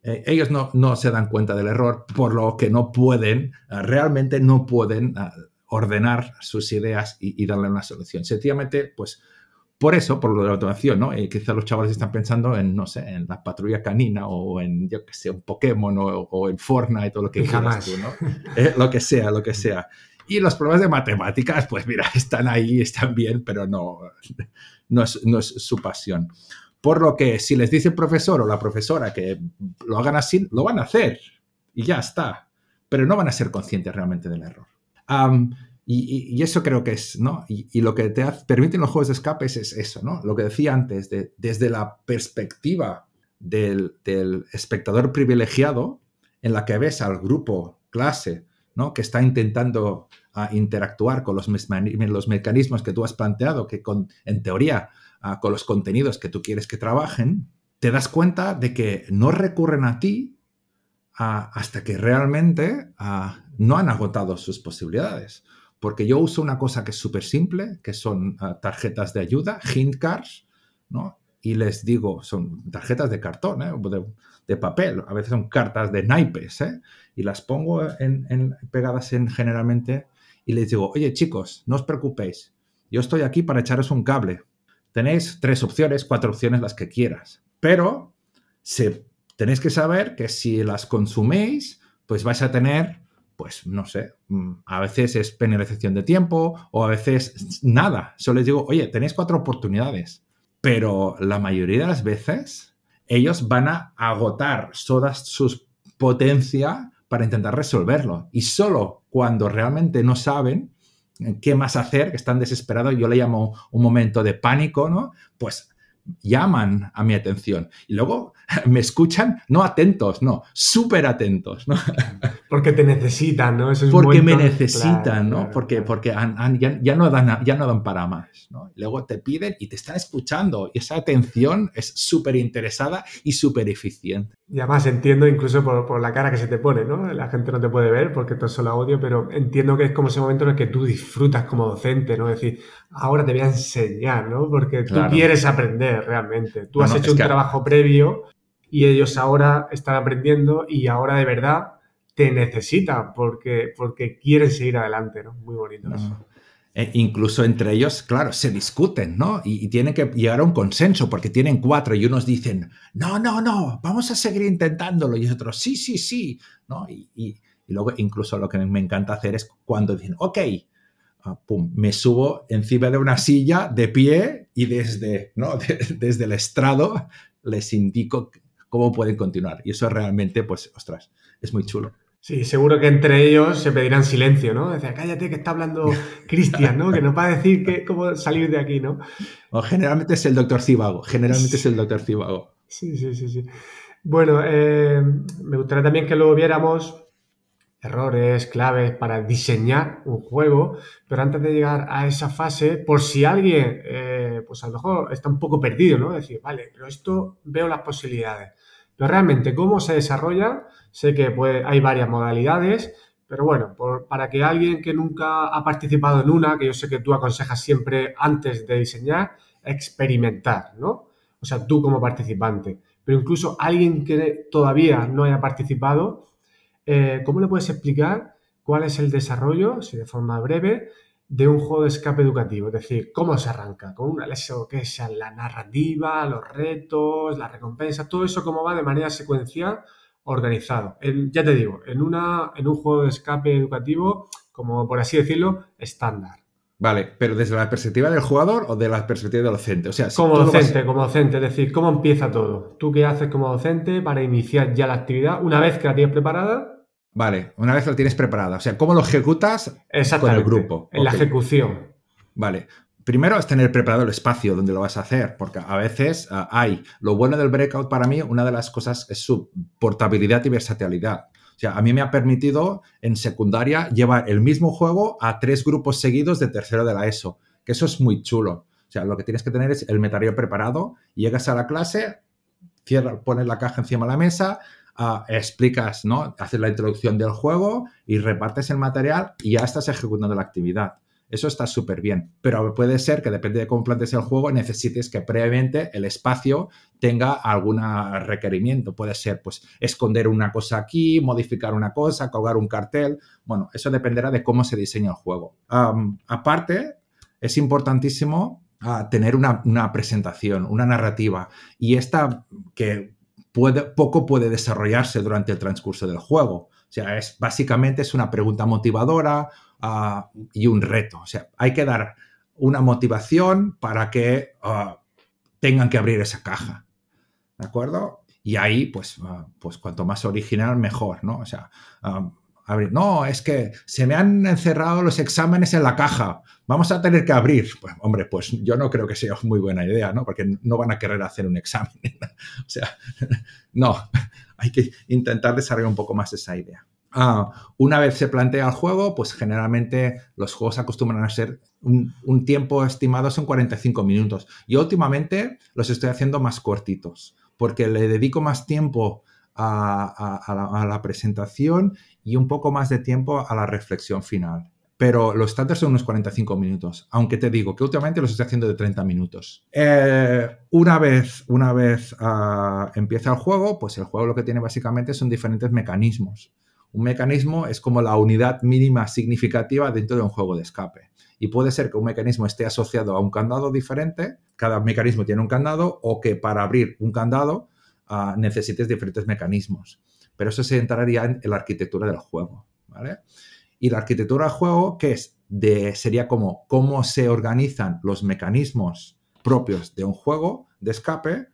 eh, ellos no, no, se dan cuenta del error, por lo que no pueden, eh, realmente no pueden eh, ordenar sus ideas y, darle una solución. Sencillamente, pues, por eso, por lo de la automación, ¿no? quizás los chavales están pensando en, no sé, en la patrulla canina o en, yo que sé, un Pokémon o, en Fortnite o lo que quieras tú, ¿no? lo que sea, lo que sea. Y los problemas de matemáticas, pues mira, están ahí, están bien, pero no, no, es, no es su pasión. Por lo que si les dice el profesor o la profesora que lo hagan así, lo van a hacer y ya está. Pero no van a ser conscientes realmente del error. y, eso creo que es, ¿no? Y, lo que te permiten los juegos de escape es, eso, ¿no? Lo que decía antes, de, desde la perspectiva del, espectador privilegiado, en la que ves al grupo, clase, ¿no? Que está intentando ah, interactuar con los, mecanismos que tú has planteado, que con, en teoría con los contenidos que tú quieres que trabajen, te das cuenta de que no recurren a ti hasta que realmente no han agotado sus posibilidades. Porque yo uso una cosa que es súper simple, que son tarjetas de ayuda, hint cards, ¿no? Y les digo, son tarjetas de cartón, ¿eh? de, papel, a veces son cartas de naipes, ¿eh? Y las pongo pegadas en generalmente y les digo, oye chicos, no os preocupéis, yo estoy aquí para echaros un cable. Tenéis tres opciones, cuatro opciones, las que quieras. Pero se, tenéis que saber que si las consuméis, pues vais a tener, pues no sé, mm, a veces es penalización de tiempo o a veces nada. Solo les digo, oye, tenéis cuatro oportunidades. Pero la mayoría de las veces ellos van a agotar toda su potencia para intentar resolverlo. Y solo cuando realmente no saben, qué más hacer, que están desesperados, yo le llamo un momento de pánico, ¿no? Pues llaman a mi atención y luego me escuchan, no atentos, no, súper atentos, ¿no? Porque te necesitan, ¿no? porque me necesitan, ¿no? porque porque ya, no dan, ya no dan para más, ¿no? Luego te piden y te están escuchando y esa atención es súper interesada y súper eficiente. Y además entiendo incluso por, la cara que se te pone, ¿no? La gente no te puede ver porque todo es solo audio, pero entiendo que es como ese momento en el que tú disfrutas como docente, ¿no? Es decir, ahora te voy a enseñar, ¿no? Porque tú quieres aprender realmente. Tú has hecho un trabajo previo y ellos ahora están aprendiendo y ahora de verdad te necesitan porque, porque quieren seguir adelante, ¿no? Muy bonito eso. E incluso entre ellos, claro, se discuten, ¿no? Y, tienen que llegar a un consenso porque tienen cuatro y unos dicen, no, no, no, vamos a seguir intentándolo y otros, sí, sí, sí, ¿no? Y, y, luego incluso lo que me encanta hacer es cuando dicen, ok, ah, pum, me subo encima de una silla de pie y desde, ¿no? desde el estrado les indico cómo pueden continuar. Y eso realmente, pues, ostras, es muy chulo. Sí, seguro que entre ellos se pedirán silencio, ¿no? Decía, cállate que está hablando Cristian, ¿no? Que nos va a decir que, cómo salir de aquí, ¿no? O generalmente es el doctor Cibago, generalmente es el doctor Cibago. Sí, sí, sí, sí. Bueno, eh, me gustaría también que luego viéramos errores, claves para diseñar un juego, pero antes de llegar a esa fase, por si alguien, eh, pues a lo mejor está un poco perdido, ¿no? Decir, vale, pero esto veo las posibilidades. Pero realmente, ¿cómo se desarrolla? Sé que pues, hay varias modalidades, pero bueno, para que alguien que nunca ha participado en una, que yo sé que tú aconsejas siempre antes de diseñar, experimentar, ¿no? O sea, tú como participante. Pero incluso alguien que todavía no haya participado, eh, ¿cómo le puedes explicar cuál es el desarrollo, si de forma breve, de un juego de escape educativo? Es decir, ¿cómo se arranca? ¿Con una eso que es la narrativa, los retos, la recompensa, todo eso cómo va de manera secuencial, organizado? ya te digo, en, una, en un juego de escape educativo, como por así decirlo, estándar. Vale, pero desde la perspectiva del jugador o de la perspectiva del docente. O sea, como docente, como docente, es decir, ¿cómo empieza todo? ¿Tú qué haces como docente para iniciar ya la actividad una vez que la tienes preparada? Vale, una vez la tienes preparada. O sea, ¿cómo lo ejecutas con el grupo? En la ejecución. Vale. Primero es tener preparado el espacio donde lo vas a hacer, porque a veces ah, hay. Lo bueno del breakout para mí, una de las cosas es su portabilidad y versatilidad. O sea, a mí me ha permitido en secundaria llevar el mismo juego a tres grupos seguidos de tercero de la ESO, que eso es muy chulo. O sea, lo que tienes que tener es el material preparado, llegas a la clase, cierra, pones la caja encima de la mesa, explicas, ¿no? Haces la introducción del juego y repartes el material y ya estás ejecutando la actividad. Eso está súper bien, pero puede ser que depende de cómo plantes el juego, necesites que previamente el espacio tenga algún requerimiento. Puede ser, pues, esconder una cosa aquí, modificar una cosa, colgar un cartel. Bueno, eso dependerá de cómo se diseña el juego. aparte, es importantísimo ah, tener una, una, presentación, una narrativa. Y esta que puede, poco puede desarrollarse durante el transcurso del juego. O sea, es, básicamente es una pregunta motivadora, Ah, y un reto. O sea, hay que dar una motivación para que ah, tengan que abrir esa caja. ¿De acuerdo? Y ahí, pues, ah, pues cuanto más original, mejor, ¿no? O sea, No, es que se me han encerrado los exámenes en la caja. Vamos a tener que abrir. Pues, hombre, pues yo no creo que sea muy buena idea, ¿no? Porque no van a querer hacer un examen. o sea, no, hay que intentar desarrollar un poco más esa idea. Ah, una vez se plantea el juego, pues generalmente los juegos acostumbran a ser un, tiempo estimado son 45 minutos. Y últimamente los estoy haciendo más cortitos, porque le dedico más tiempo a, la, presentación y un poco más de tiempo a la reflexión final. Pero los standards son unos 45 minutos, aunque te digo que últimamente los estoy haciendo de 30 minutos. Eh, una vez, una vez ah, empieza el juego, pues el juego lo que tiene básicamente son diferentes mecanismos. Un mecanismo es como la unidad mínima significativa dentro de un juego de escape. Y puede ser que un mecanismo esté asociado a un candado diferente, cada mecanismo tiene un candado, o que para abrir un candado ah, necesites diferentes mecanismos. Pero eso se entraría en la arquitectura del juego. Y la arquitectura del juego, que es? De, sería como cómo se organizan los mecanismos propios de un juego de escape,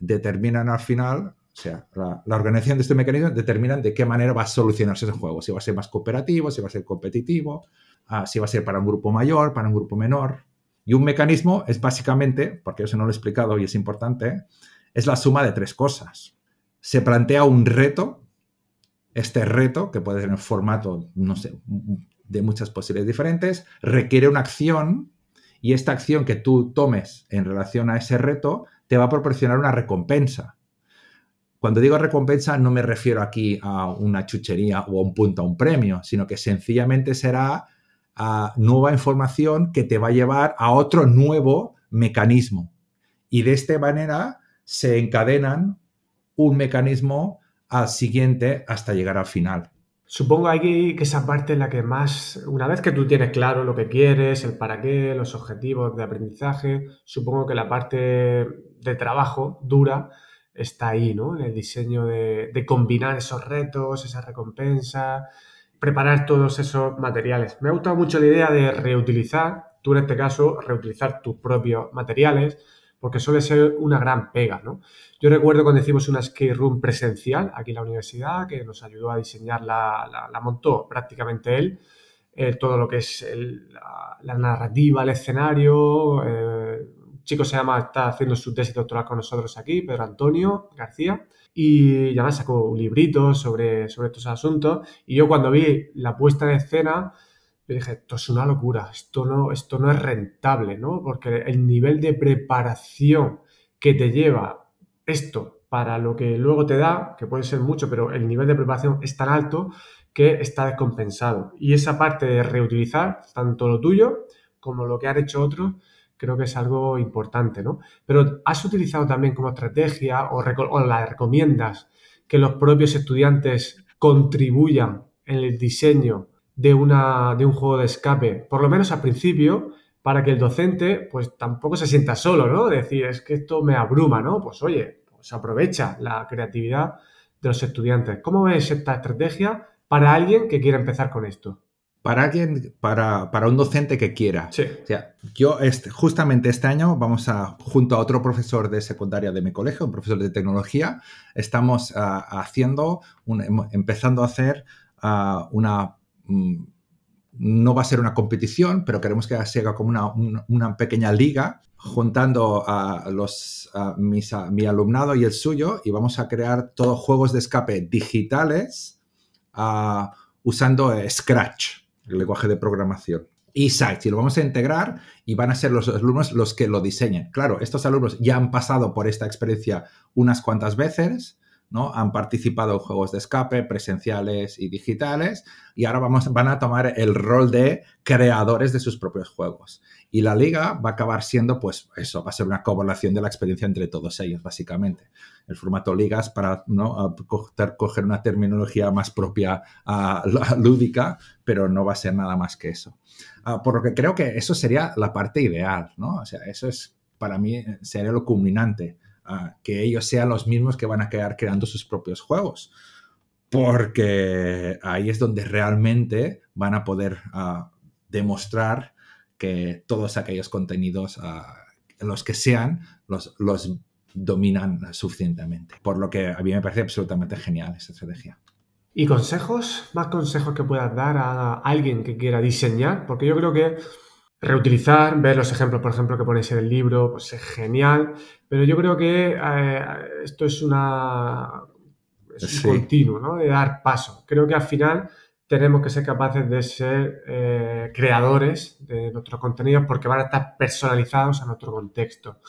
determinan al final o sea, la, organización de este mecanismo determina de qué manera va a solucionarse ese juego. Si va a ser más cooperativo, si va a ser competitivo, ah, si va a ser para un grupo mayor, para un grupo menor. Y un mecanismo es básicamente, porque eso no lo he explicado y es importante, es la suma de tres cosas. Se plantea un reto, este reto, que puede tener formato, no sé, de muchas posibilidades diferentes, requiere una acción y esta acción que tú tomes en relación a ese reto te va a proporcionar una recompensa. Cuando digo recompensa no me refiero aquí a una chuchería o a un punto a un premio, sino que sencillamente será nueva información que te va a llevar a otro nuevo mecanismo. Y de esta manera se encadenan un mecanismo al siguiente hasta llegar al final. Supongo que esa parte es la que más, una vez que tú tienes claro lo que quieres, el para qué, los objetivos de aprendizaje, supongo que la parte de trabajo dura está ahí, ¿no? En el diseño de, combinar esos retos, esa recompensa, preparar todos esos materiales. Me ha gustado mucho la idea de reutilizar, tú en este caso, reutilizar tus propios materiales, porque suele ser una gran pega, ¿no? Yo recuerdo cuando hicimos una skate room presencial aquí en la universidad, que nos ayudó a diseñar, la, la, montó prácticamente él, eh, todo lo que es la, narrativa, el escenario, eh, chico se llama, está haciendo su tesis doctoral con nosotros aquí, Pedro Antonio García, y ya me sacó un librito sobre, sobre estos asuntos. Y yo cuando vi la puesta en escena, yo dije, esto es una locura, esto no, esto no es rentable, ¿no? Porque el nivel de preparación que te lleva esto para lo que luego te da, que puede ser mucho, pero el nivel de preparación es tan alto que está descompensado. Y esa parte de reutilizar tanto lo tuyo como lo que han hecho otros, creo que es algo importante, ¿no? Pero ¿has utilizado también como estrategia o, la recomiendas que los propios estudiantes contribuyan en el diseño de, una, de un juego de escape, por lo menos al principio, para que el docente pues tampoco se sienta solo, ¿no? Decir, es que esto me abruma, ¿no? Pues oye, pues aprovecha la creatividad de los estudiantes. ¿Cómo ves esta estrategia para alguien que quiera empezar con esto? Para alguien, para, para un docente que quiera. Sí. O sea, yo este, justamente este año vamos a, junto a otro profesor de secundaria de mi colegio, un profesor de tecnología, estamos uh, haciendo, un, empezando a hacer uh, una... Um, no va a ser una competición, pero queremos que sea como una, pequeña liga juntando a, los, mi alumnado y el suyo y vamos a crear todos juegos de escape digitales uh, usando Scratch el lenguaje de programación. Y Sites, y lo vamos a integrar y van a ser los alumnos los que lo diseñen. Claro, estos alumnos ya han pasado por esta experiencia unas cuantas veces, ¿no? Han participado en juegos de escape presenciales y digitales y ahora van a tomar el rol de creadores de sus propios juegos. Y la liga va a acabar siendo, pues eso, va a ser una colaboración de la experiencia entre todos ellos, básicamente. El formato ligas para ¿no? coger, una terminología más propia a, lúdica, pero no va a ser nada más que eso. Uh, por lo que creo que eso sería la parte ideal, ¿no? O sea, eso es, para mí, sería lo culminante. Que ellos sean los mismos que van a quedar creando sus propios juegos. Porque ahí es donde realmente van a poder uh, demostrar que todos aquellos contenidos, uh, los que sean, los, los dominan suficientemente. Por lo que a mí me parece absolutamente genial esta estrategia. ¿Y consejos? ¿Más consejos que puedas dar a alguien que quiera diseñar? Porque yo creo que reutilizar, ver los ejemplos, por ejemplo, que ponéis en el libro, pues es genial, pero yo creo que eh, esto es una es un sí. continuo, ¿no? De dar paso. Creo que al final tenemos que ser capaces de ser eh, creadores de nuestros contenidos porque van a estar personalizados a nuestro contexto.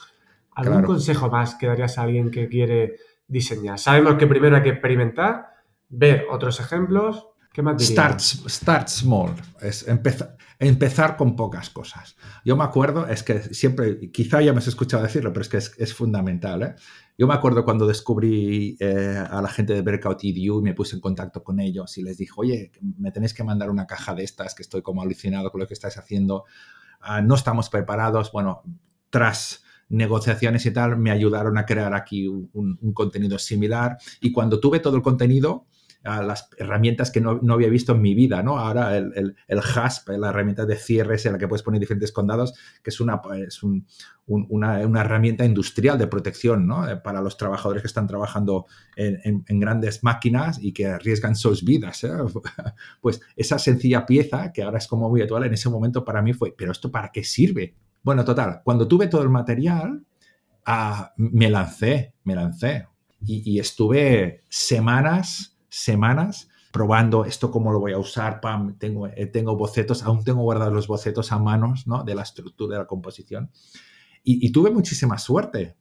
¿Algún claro. consejo más que darías a alguien que quiere diseñar? Sabemos que primero hay que experimentar, ver otros ejemplos. ¿Qué? Start, start small. Es empezar, empezar con pocas cosas. Yo me acuerdo, es que siempre, quizá ya me has escuchado decirlo, pero es que es, es fundamental. ¿eh? Yo me acuerdo cuando descubrí eh, a la gente de Breakout EDU y me puse en contacto con ellos y les dije, oye, me tenéis que mandar una caja de estas, que estoy como alucinado con lo que estáis haciendo. Uh, no estamos preparados. Bueno, tras negociaciones y tal, me ayudaron a crear aquí un, un contenido similar. Y cuando tuve todo el contenido, las herramientas que no, no, había visto en mi vida, ¿no? Ahora el, el, el, HASP, la herramienta de cierres en la que puedes poner diferentes condados, que es una, es un, un, una, una, herramienta industrial de protección, ¿no? Eh, para los trabajadores que están trabajando en, en, grandes máquinas y que arriesgan sus vidas, ¿eh? Pues esa sencilla pieza, que ahora es como muy actual, en ese momento para mí fue, ¿pero esto para qué sirve? Bueno, total, cuando tuve todo el material, uh, me lancé, me lancé. Y, y estuve semanas semanas probando esto cómo lo voy a usar, pam, tengo, eh, tengo bocetos, aún tengo guardados los bocetos a manos, ¿no? De la estructura de la composición. Y, tuve muchísima suerte,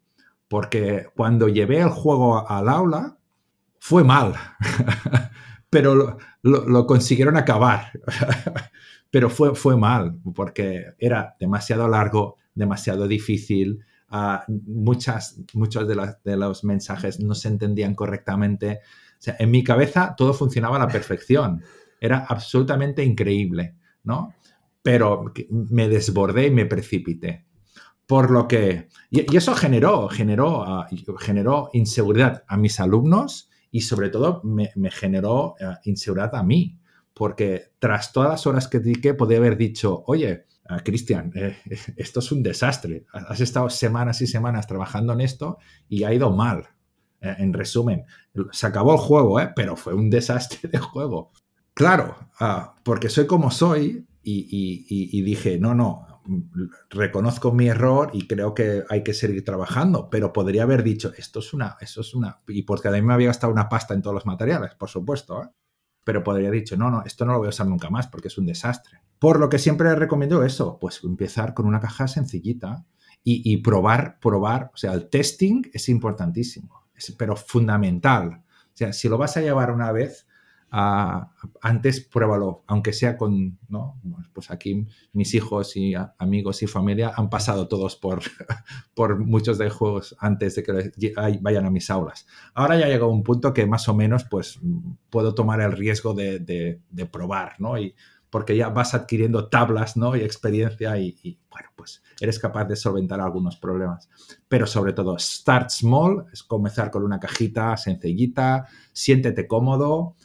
porque cuando llevé el juego al aula, fue mal, pero lo, consiguieron acabar. pero fue, fue mal, porque era demasiado largo, demasiado difícil, uh, muchas, muchos de, la, de los mensajes no se entendían correctamente, en mi cabeza todo funcionaba a la perfección. Era absolutamente increíble, ¿no? Pero me desbordé y me precipité. Por lo que... Y, eso generó, generó, uh, generó inseguridad a mis alumnos y sobre todo me, generó uh, inseguridad a mí. Porque tras todas las horas que dediqué, podía haber dicho, oye, uh, Cristian, eh, esto es un desastre. Has estado semanas y semanas trabajando en esto y ha ido mal. Eh, en resumen, se acabó el juego, ¿eh? pero fue un desastre de juego. Claro, uh, porque soy como soy y, dije, no, no, reconozco mi error y creo que hay que seguir trabajando, pero podría haber dicho, esto es una, eso es una, y porque además me había gastado una pasta en todos los materiales, por supuesto, ¿eh? pero podría haber dicho, no, no, esto no lo voy a usar nunca más porque es un desastre. Por lo que siempre recomiendo eso, pues empezar con una caja sencillita y probar, probar, o sea, el testing es importantísimo pero fundamental. O sea, si lo vas a llevar una vez, uh, antes pruébalo, aunque sea con, ¿no? Pues aquí mis hijos y amigos y familia han pasado todos por, por muchos de juegos antes de que vayan a mis aulas. Ahora ya llegado un punto que más o menos pues puedo tomar el riesgo de, de, de probar, ¿no? Y porque ya vas adquiriendo tablas ¿no? y experiencia y, bueno, pues eres capaz de solventar algunos problemas. Pero sobre todo, start small, es comenzar con una cajita sencillita, siéntete cómodo,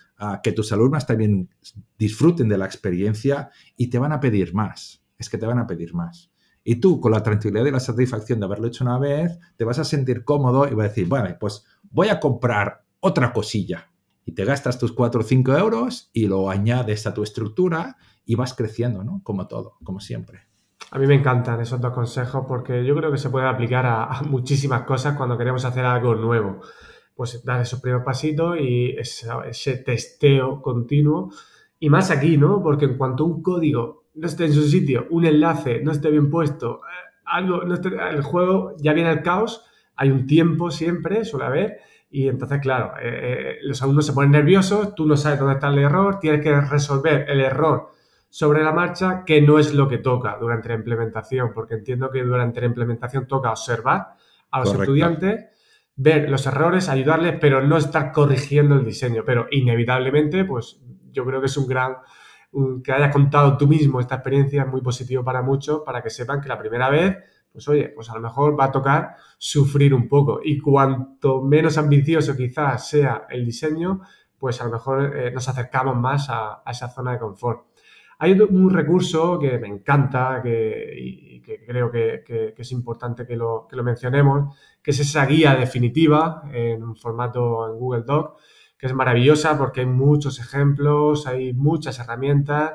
que tus alumnos también disfruten de la experiencia y te van a pedir más. Es que te van a pedir más. Y tú, con la tranquilidad y la satisfacción de haberlo hecho una vez, te vas a sentir cómodo y vas a decir, bueno, pues voy a comprar otra cosilla. Y te gastas tus 4 o 5 euros y lo añades a tu estructura y vas creciendo, ¿no? Como todo, como siempre. A mí me encantan esos dos consejos porque yo creo que se puede aplicar a, muchísimas cosas cuando queremos hacer algo nuevo. Pues dar esos primeros pasitos y ese testeo continuo. Y más aquí, ¿no? Porque en cuanto un código no esté en su sitio, un enlace no esté bien puesto, eh, algo, no esté, el juego ya viene al caos, hay un tiempo siempre, suele haber, y entonces, claro, eh, eh, los alumnos se ponen nerviosos, tú no sabes dónde está el error, tienes que resolver el error sobre la marcha, que no es lo que toca durante la implementación, porque entiendo que durante la implementación toca observar a los estudiantes, ver los errores, ayudarles, pero no estar corrigiendo el diseño. Pero inevitablemente, pues yo creo que es un gran que hayas contado tú mismo esta experiencia es muy positivo para muchos, para que sepan que la primera vez, pues oye, pues a lo mejor va a tocar sufrir un poco. Y cuanto menos ambicioso quizás sea el diseño, pues a lo mejor eh, nos acercamos más a, esa zona de confort. Hay un recurso que me encanta que, y que creo que, es importante que lo, que mencionemos, que es esa guía definitiva en un formato en Google Doc, que es maravillosa porque hay muchos ejemplos, hay muchas herramientas.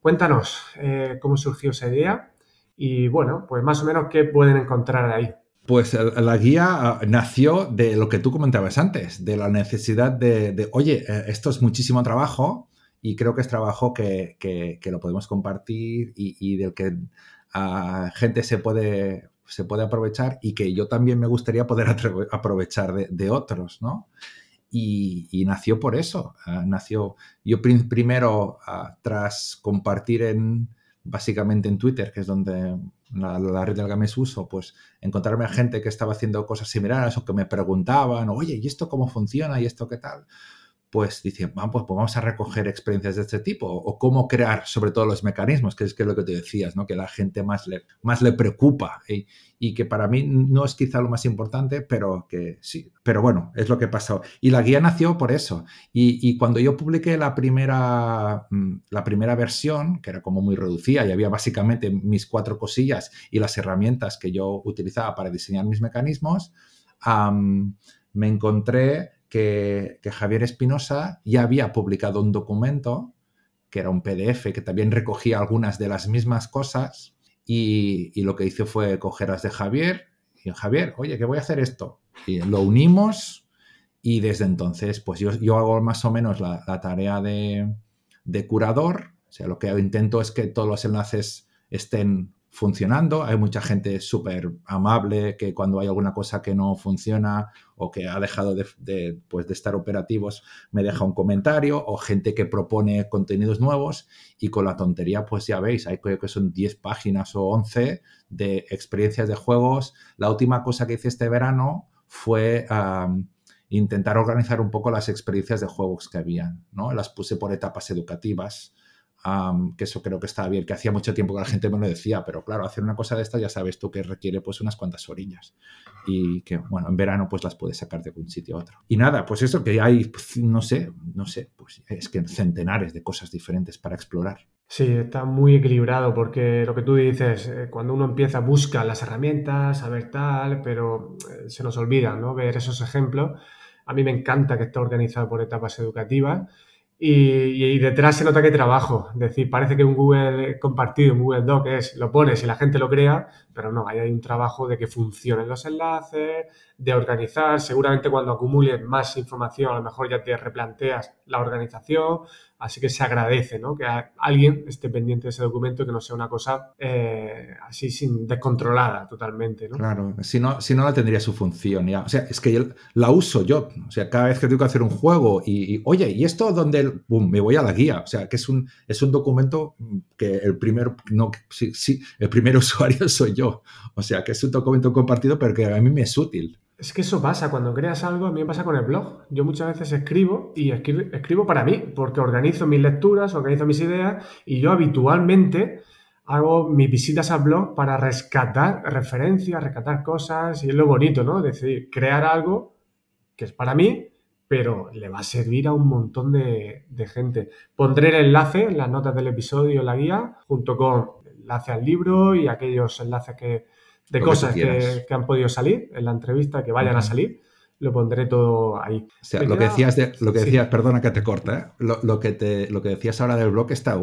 Cuéntanos eh, cómo surgió esa idea y bueno, pues más o menos qué pueden encontrar ahí. Pues la guía ah, nació de lo que tú comentabas antes, de la necesidad de, oye, eh, esto es muchísimo trabajo y creo que es trabajo que, lo podemos compartir y, del que uh, gente se puede, se puede aprovechar y que yo también me gustaría poder aprovechar de, de otros, ¿no? y, nació por eso. Ah, nació yo primero, tras compartir en, básicamente en Twitter, que es donde la, red del Games uso, pues encontrarme a gente que estaba haciendo cosas similares o que me preguntaban, oye, ¿y esto cómo funciona? ¿Y esto qué tal? Pues dicen, pues, pues, vamos a recoger experiencias de este tipo o cómo crear sobre todo los mecanismos, que es, que lo que te decías, ¿no? que la gente más le, más le preocupa y, que para mí no es quizá lo más importante, pero que sí, pero bueno, es lo que pasó. Y la guía nació por eso. Y, cuando yo publiqué la primera, mm, la primera versión, que era como muy reducida y había básicamente mis cuatro cosillas y las herramientas que yo utilizaba para diseñar mis mecanismos, me encontré que, Javier Espinosa ya había publicado un documento, que era un PDF, que también recogía algunas de las mismas cosas, y, lo que hice fue cogerlas de Javier, y Javier, oye, ¿qué voy a hacer esto? Y lo unimos, y desde entonces, pues yo, yo hago más o menos la, tarea de, de curador, o sea, lo que intento es que todos los enlaces estén funcionando. Hay mucha gente súper amable que cuando hay alguna cosa que no funciona o que ha dejado de, pues de, estar operativos me deja un comentario o gente que propone contenidos nuevos y con la tontería pues ya veis, hay creo que son 10 páginas o 11 de experiencias de juegos. La última cosa que hice este verano fue... intentar organizar un poco las experiencias de juegos que habían, ¿no? Las puse por etapas educativas, que eso creo que estaba bien, que hacía mucho tiempo que la gente me lo decía, pero claro, hacer una cosa de esta ya sabes tú que requiere pues unas cuantas orillas y que, bueno, en verano pues las puedes sacar de un sitio a otro. Y nada, pues eso que hay, pues, no sé, no sé, pues es que centenares de cosas diferentes para explorar. Sí, está muy equilibrado porque lo que tú dices, eh, cuando uno empieza, busca las herramientas, a ver tal, pero eh, se nos olvida, ¿no? Ver esos ejemplos. A mí me encanta que esté organizado por etapas educativas y, detrás se nota que trabajo. Es decir, parece que un Google compartido, un Google Doc es lo pones y la gente lo crea, pero no, ahí hay un trabajo de que funcionen los enlaces, de organizar. Seguramente cuando acumules más información, a lo mejor ya te replanteas la organización. Así que se agradece ¿no? que alguien esté pendiente de ese documento, que no sea una cosa eh, así sin descontrolada totalmente. ¿no? Claro, si no, si no la tendría su función. O sea, es que la uso yo. O sea, cada vez que tengo que hacer un juego y, oye, ¿y esto donde me voy a la guía? O sea, que es un, es un documento que el primer, no, sí, sí, el primer usuario soy yo. O sea, que es un documento compartido, pero que a mí me es útil. Es que eso pasa, cuando creas algo, a mí me pasa con el blog. Yo muchas veces escribo y escribo, para mí, porque organizo mis lecturas, organizo mis ideas y yo habitualmente hago mis visitas al blog para rescatar referencias, rescatar cosas y es lo bonito, ¿no? Es decir, crear algo que es para mí, pero le va a servir a un montón de, gente. Pondré el enlace en las notas del episodio, en la guía, junto con el enlace al libro y aquellos enlaces que, de cosas que, han podido salir en la entrevista, que vayan a salir, lo pondré todo ahí. O sea, lo que decías, de, lo que decías perdona que te corte, ¿eh? lo, que te, lo que decías ahora del blog está...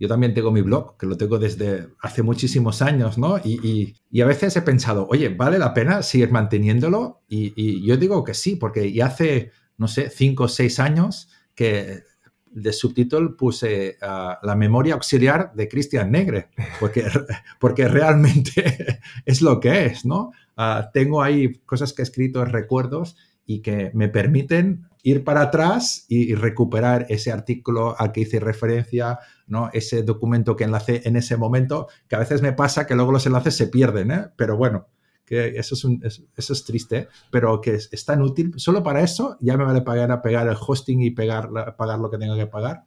Yo también tengo mi blog, que lo tengo desde hace muchísimos años, ¿no? Y, y, a veces he pensado, oye, ¿vale la pena seguir manteniéndolo? Y, y yo digo que sí, porque ya hace, no sé, cinco o seis años que de subtítulo puse ah, la memoria auxiliar de Cristian Negre, porque, porque realmente es lo que es, ¿no? Ah, tengo ahí cosas que he escrito, recuerdos, y que me permiten ir para atrás y, recuperar ese artículo al que hice referencia, ¿no? ese documento que enlacé en ese momento, que a veces me pasa que luego los enlaces se pierden, ¿eh? pero bueno, que eso es, es triste, pero que es, tan útil. Solo para eso ya me vale pagar a pegar el hosting y pegar, pagar lo que tengo que pagar,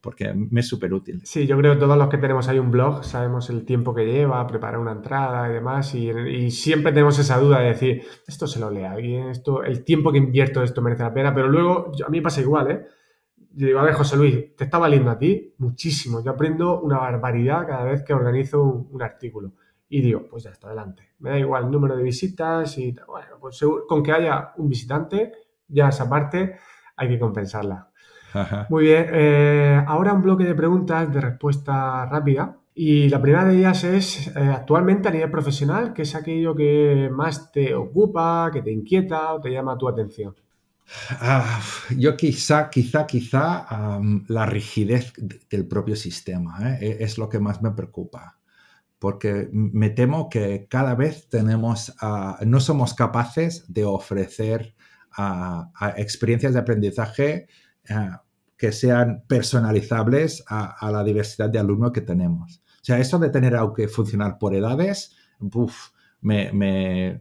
porque me es súper útil. Sí, yo creo que todos los que tenemos ahí un blog sabemos el tiempo que lleva, preparar una entrada y demás, y, siempre tenemos esa duda de decir, esto se lo lee alguien, esto, el tiempo que invierto esto merece la pena, pero luego a mí pasa igual, ¿eh? Yo digo, a ver, José Luis, te está valiendo a ti muchísimo. Yo aprendo una barbaridad cada vez que organizo un artículo y digo, pues ya está, adelante. Me da igual el número de visitas y bueno, pues con que haya un visitante, ya esa parte hay que compensarla. Muy bien, eh, ahora un bloque de preguntas de respuesta rápida. Y la primera de ellas es, eh, actualmente a nivel profesional, ¿qué es aquello que más te ocupa, que te inquieta o te llama tu atención? Ah, yo quizá, quizá, quizá la rigidez del propio sistema ¿eh? es lo que más me preocupa porque me temo que cada vez tenemos, ah, no somos capaces de ofrecer ah, experiencias de aprendizaje ah, que sean personalizables a, la diversidad de alumnos que tenemos. O sea, eso de tener algo que funcionar por edades, me,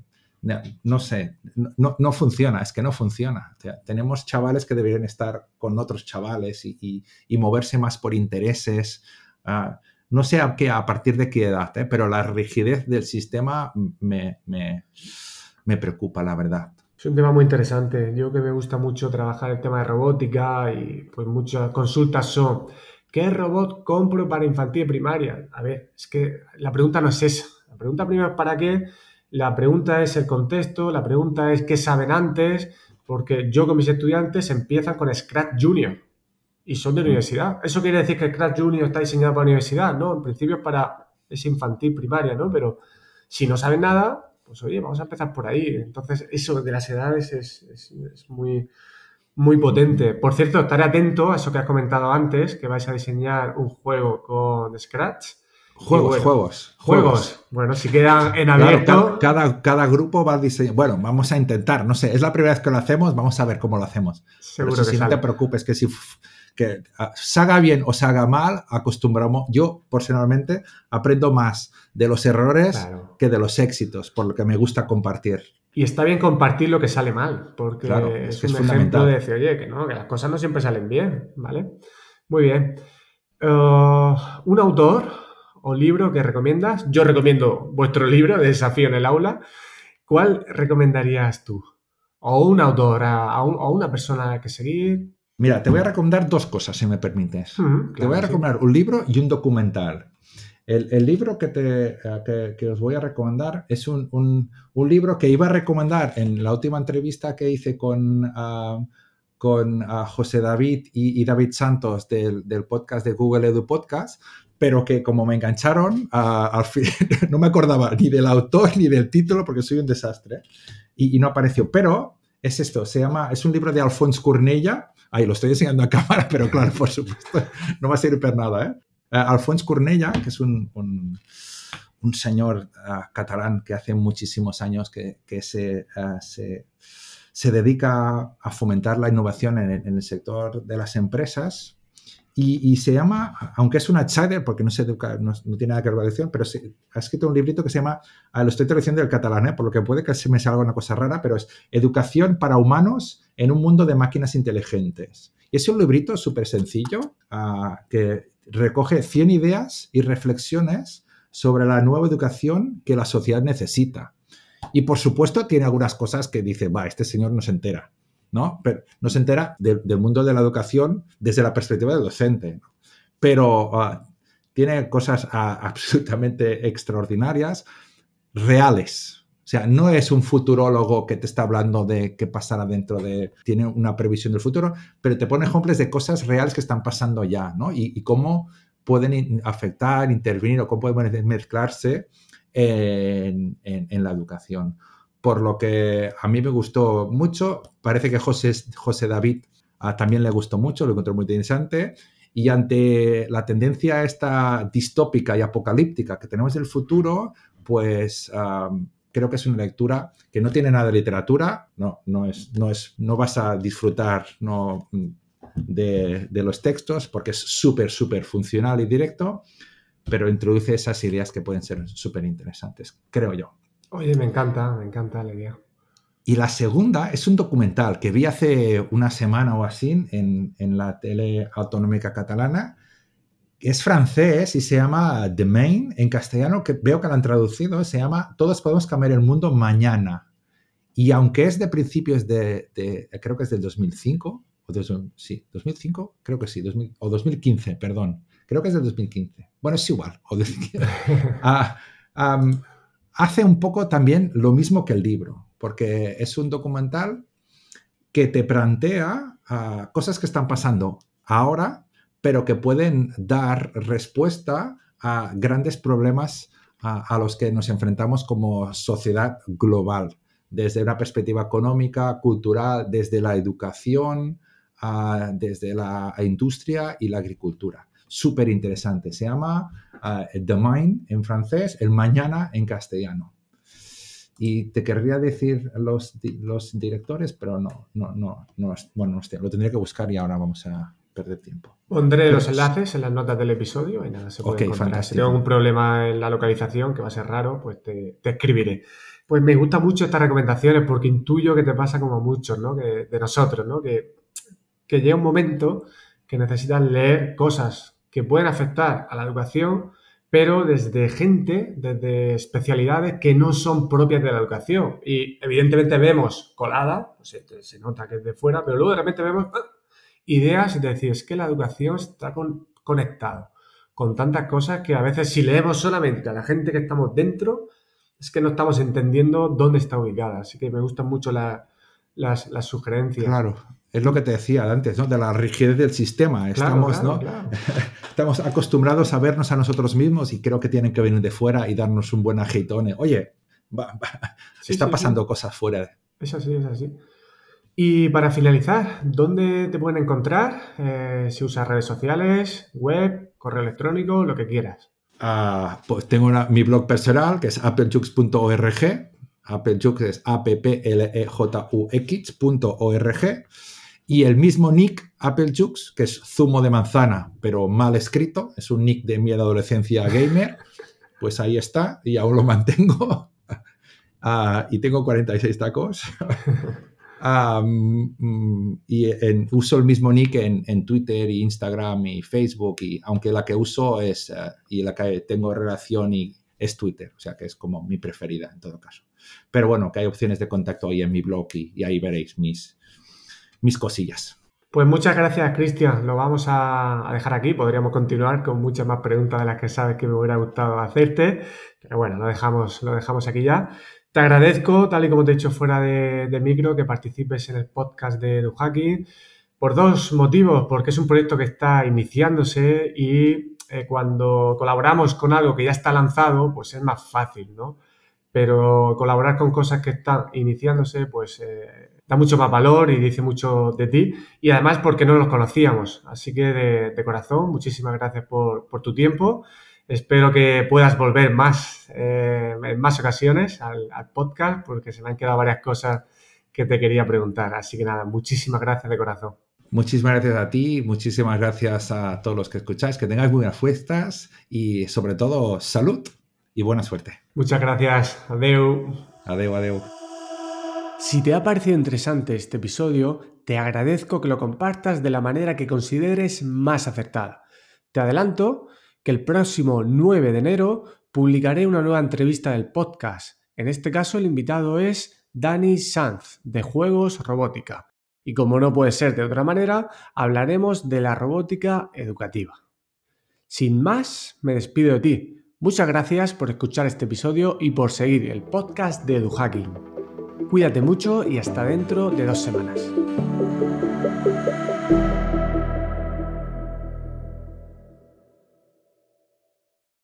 no, sé, no, funciona, es que no funciona. tenemos chavales que deberían estar con otros chavales y, moverse más por intereses no sé a, qué, a partir de qué edad, ¿eh? pero la rigidez del sistema me, preocupa, la verdad. Es un tema muy interesante. Yo que me gusta mucho trabajar el tema de robótica y pues muchas consultas son, ¿qué robot compro para infantil y primaria? A ver, es que la pregunta no es esa. La pregunta primero es para qué, la pregunta es el contexto, la pregunta es qué saben antes, porque yo con mis estudiantes empiezan con Scratch Junior y son de universidad. ¿Eso quiere decir que el Crash Junior está diseñado para universidad? No, en principio es para, es infantil, primaria, ¿no? Pero si no saben nada, pues oye, vamos a empezar por ahí. Entonces, eso de las edades es, muy, muy potente. Por cierto, estaré atento a eso que has comentado antes, que vais a diseñar un juego con Scratch. Juegos, juegos, juegos. Bueno, si quedan en abierto. cada, cada, grupo va a diseñar. Bueno, vamos a intentar. No sé, es la primera vez que lo hacemos. Vamos a ver cómo lo hacemos. Seguro que si no te preocupes, que si que ah, se haga bien o se haga mal, acostumbramos, yo personalmente aprendo más de los errores que de los éxitos, por lo que me gusta compartir. Y está bien compartir lo que sale mal, porque es, un ejemplo de decir, oye, que no, que las cosas no siempre salen bien, ¿vale? Muy bien. Uh, un autor o libro que recomiendas, yo recomiendo vuestro libro de Desafío en el Aula, ¿cuál recomendarías tú? O un autor, a, o una persona que seguir, Mira, te voy a recomendar dos cosas, si me permites. te voy a recomendar un libro y un documental. El, libro que, te, eh, que, os voy a recomendar es un, un, libro que iba a recomendar en la última entrevista que hice con, ah, con ah, José David y, David Santos del, del, podcast de Google Edu Podcast, pero que como me engancharon, ah, al fin, no me acordaba ni del autor ni del título porque soy un desastre y, y no apareció. Pero es esto, se llama, es un libro de Alfonso Cornella Ahí lo estoy enseñando a cámara, pero claro, por supuesto, no va a servir para nada. ¿eh? Uh, Alfons Cornella, que es un, un, señor uh, catalán que hace muchísimos años que, que se, uh, se, se, dedica a fomentar la innovación en, el sector de las empresas y, se llama, aunque es una charter, porque no, se educa, no, tiene nada que ver con la lección, pero ha escrito un librito que se llama, ah, lo estoy traduciendo del catalán, ¿eh? por lo que puede que se me salga una cosa rara, pero es Educación para humanos en un mundo de máquinas inteligentes. Y es un librito súper sencillo ah, que recoge 100 ideas y reflexiones sobre la nueva educación que la sociedad necesita. Y por supuesto tiene algunas cosas que dice, va, este señor no se entera. ¿No? Pero no se entera del mundo de la educación desde la perspectiva del docente. Pero ah, tiene cosas ah, absolutamente extraordinarias, reales. O sea, no es un futurólogo que te está hablando de qué pasará dentro de... Tiene una previsión del futuro, pero te pone ejemplos de cosas reales que están pasando ya, ¿no? Y, cómo pueden afectar, intervenir o cómo pueden mezclarse en la educación por lo que a mí me gustó mucho. Parece que José, José David ah, también le gustó mucho, lo encontró muy interesante. Y ante la tendencia esta distópica y apocalíptica que tenemos del futuro, pues creo que es una lectura que no tiene nada de literatura, no, no, es, no, es, no vas a disfrutar no, de, de los textos porque es súper, súper funcional y directo, pero introduce esas ideas que pueden ser súper interesantes, creo yo. Oye, me encanta, me encanta la idea. Y la segunda es un documental que vi hace una semana o así en, la tele autonómica catalana. Es francés y se llama The Main en castellano, que veo que lo han traducido, se llama Todos podemos cambiar el mundo mañana. Y aunque es de principios de, creo que es del 2005, o de, sí, 2005, creo que sí, o 2015, perdón, creo que es del 2015. Bueno, es igual, o ah, hace un poco también lo mismo que el libro, porque es un documental que te plantea ah, cosas que están pasando ahora, pero que pueden dar respuesta a grandes problemas a, los que nos enfrentamos como sociedad global, desde una perspectiva económica, cultural, desde la educación, ah, desde la industria y la agricultura súper interesante. Se llama uh, Mind en francés, El Mañana en castellano. Y te querría decir los, los directores, pero no, no, no, no bueno, lo tendría que buscar y ahora vamos a perder tiempo. Pondré los enlaces en las notas del episodio y nada, se puede Si tengo algún problema en la localización, que va a ser raro, pues te, te escribiré. Pues me gustan mucho estas recomendaciones porque intuyo que te pasa como a muchos, ¿no? Que, de nosotros, ¿no? Que, que llega un momento que necesitas leer cosas que pueden afectar a la educación, pero desde gente, desde especialidades que no son propias de la educación. Y evidentemente vemos colada, pues se, nota que es de fuera, pero luego de repente vemos ¡ah! ideas te decir, es que la educación está con, conectada con tantas cosas que a veces si leemos solamente a la gente que estamos dentro, es que no estamos entendiendo dónde está ubicada. Así que me gustan mucho las, las sugerencias. Claro, es lo que te decía antes, ¿no? De la rigidez del sistema. Estamos, ¿no? Estamos acostumbrados a vernos a nosotros mismos y creo que tienen que venir de fuera y darnos un buen ajeitone. Oye, está pasando cosas fuera. Es así, es así. Y para finalizar, ¿dónde te pueden encontrar? Eh, si usas redes sociales, web, correo electrónico, lo que quieras. Ah, pues tengo mi blog personal que es applejux.org. Applejux es a p p l e j u x.org y el mismo nick Apple Jux, que es zumo de manzana, pero mal escrito, es un nick de mi adolescencia gamer, pues ahí está y aún lo mantengo. Ah, y tengo 46 tacos. Mm, y uso el mismo nick en, Twitter y Instagram y Facebook, y aunque la que uso es, eh, y la que tengo relación y es Twitter, o sea que es como mi preferida en todo caso. Pero bueno, que hay opciones de contacto ahí en mi blog y ahí veréis mis, mis cosillas. Pues muchas gracias, Cristian. Lo vamos a, dejar aquí. Podríamos continuar con muchas más preguntas de las que sabes que me hubiera gustado hacerte. Pero bueno, lo dejamos, lo dejamos aquí ya. Te agradezco, tal y como te he dicho fuera de, micro, que participes en el podcast de DuHacking por dos motivos. Porque es un proyecto que está iniciándose y eh, cuando colaboramos con algo que ya está lanzado, pues es más fácil, ¿no? Pero colaborar con cosas que están iniciándose, pues eh, da mucho más valor y dice mucho de ti. Y además porque no los conocíamos. Así que de, corazón, muchísimas gracias por, tu tiempo. Espero que puedas volver más eh, en más ocasiones al, podcast porque se me han quedado varias cosas que te quería preguntar. Así que nada, muchísimas gracias de corazón. Muchísimas gracias a ti, muchísimas gracias a todos los que escucháis, que tengáis buenas fiestas y sobre todo salud y buena suerte. Muchas gracias. Adeu. Adeu, adeu. Si te ha parecido interesante este episodio, te agradezco que lo compartas de la manera que consideres más acertada. Te adelanto que el próximo 9 de enero publicaré una nueva entrevista del podcast. En este caso el invitado es Dani Sanz, de Juegos Robótica. Y como no puede ser de otra manera, hablaremos de la robótica educativa. Sin más, me despido de ti. Muchas gracias por escuchar este episodio y por seguir el podcast de EduHacking. Cuídate mucho y hasta dentro de dos semanas.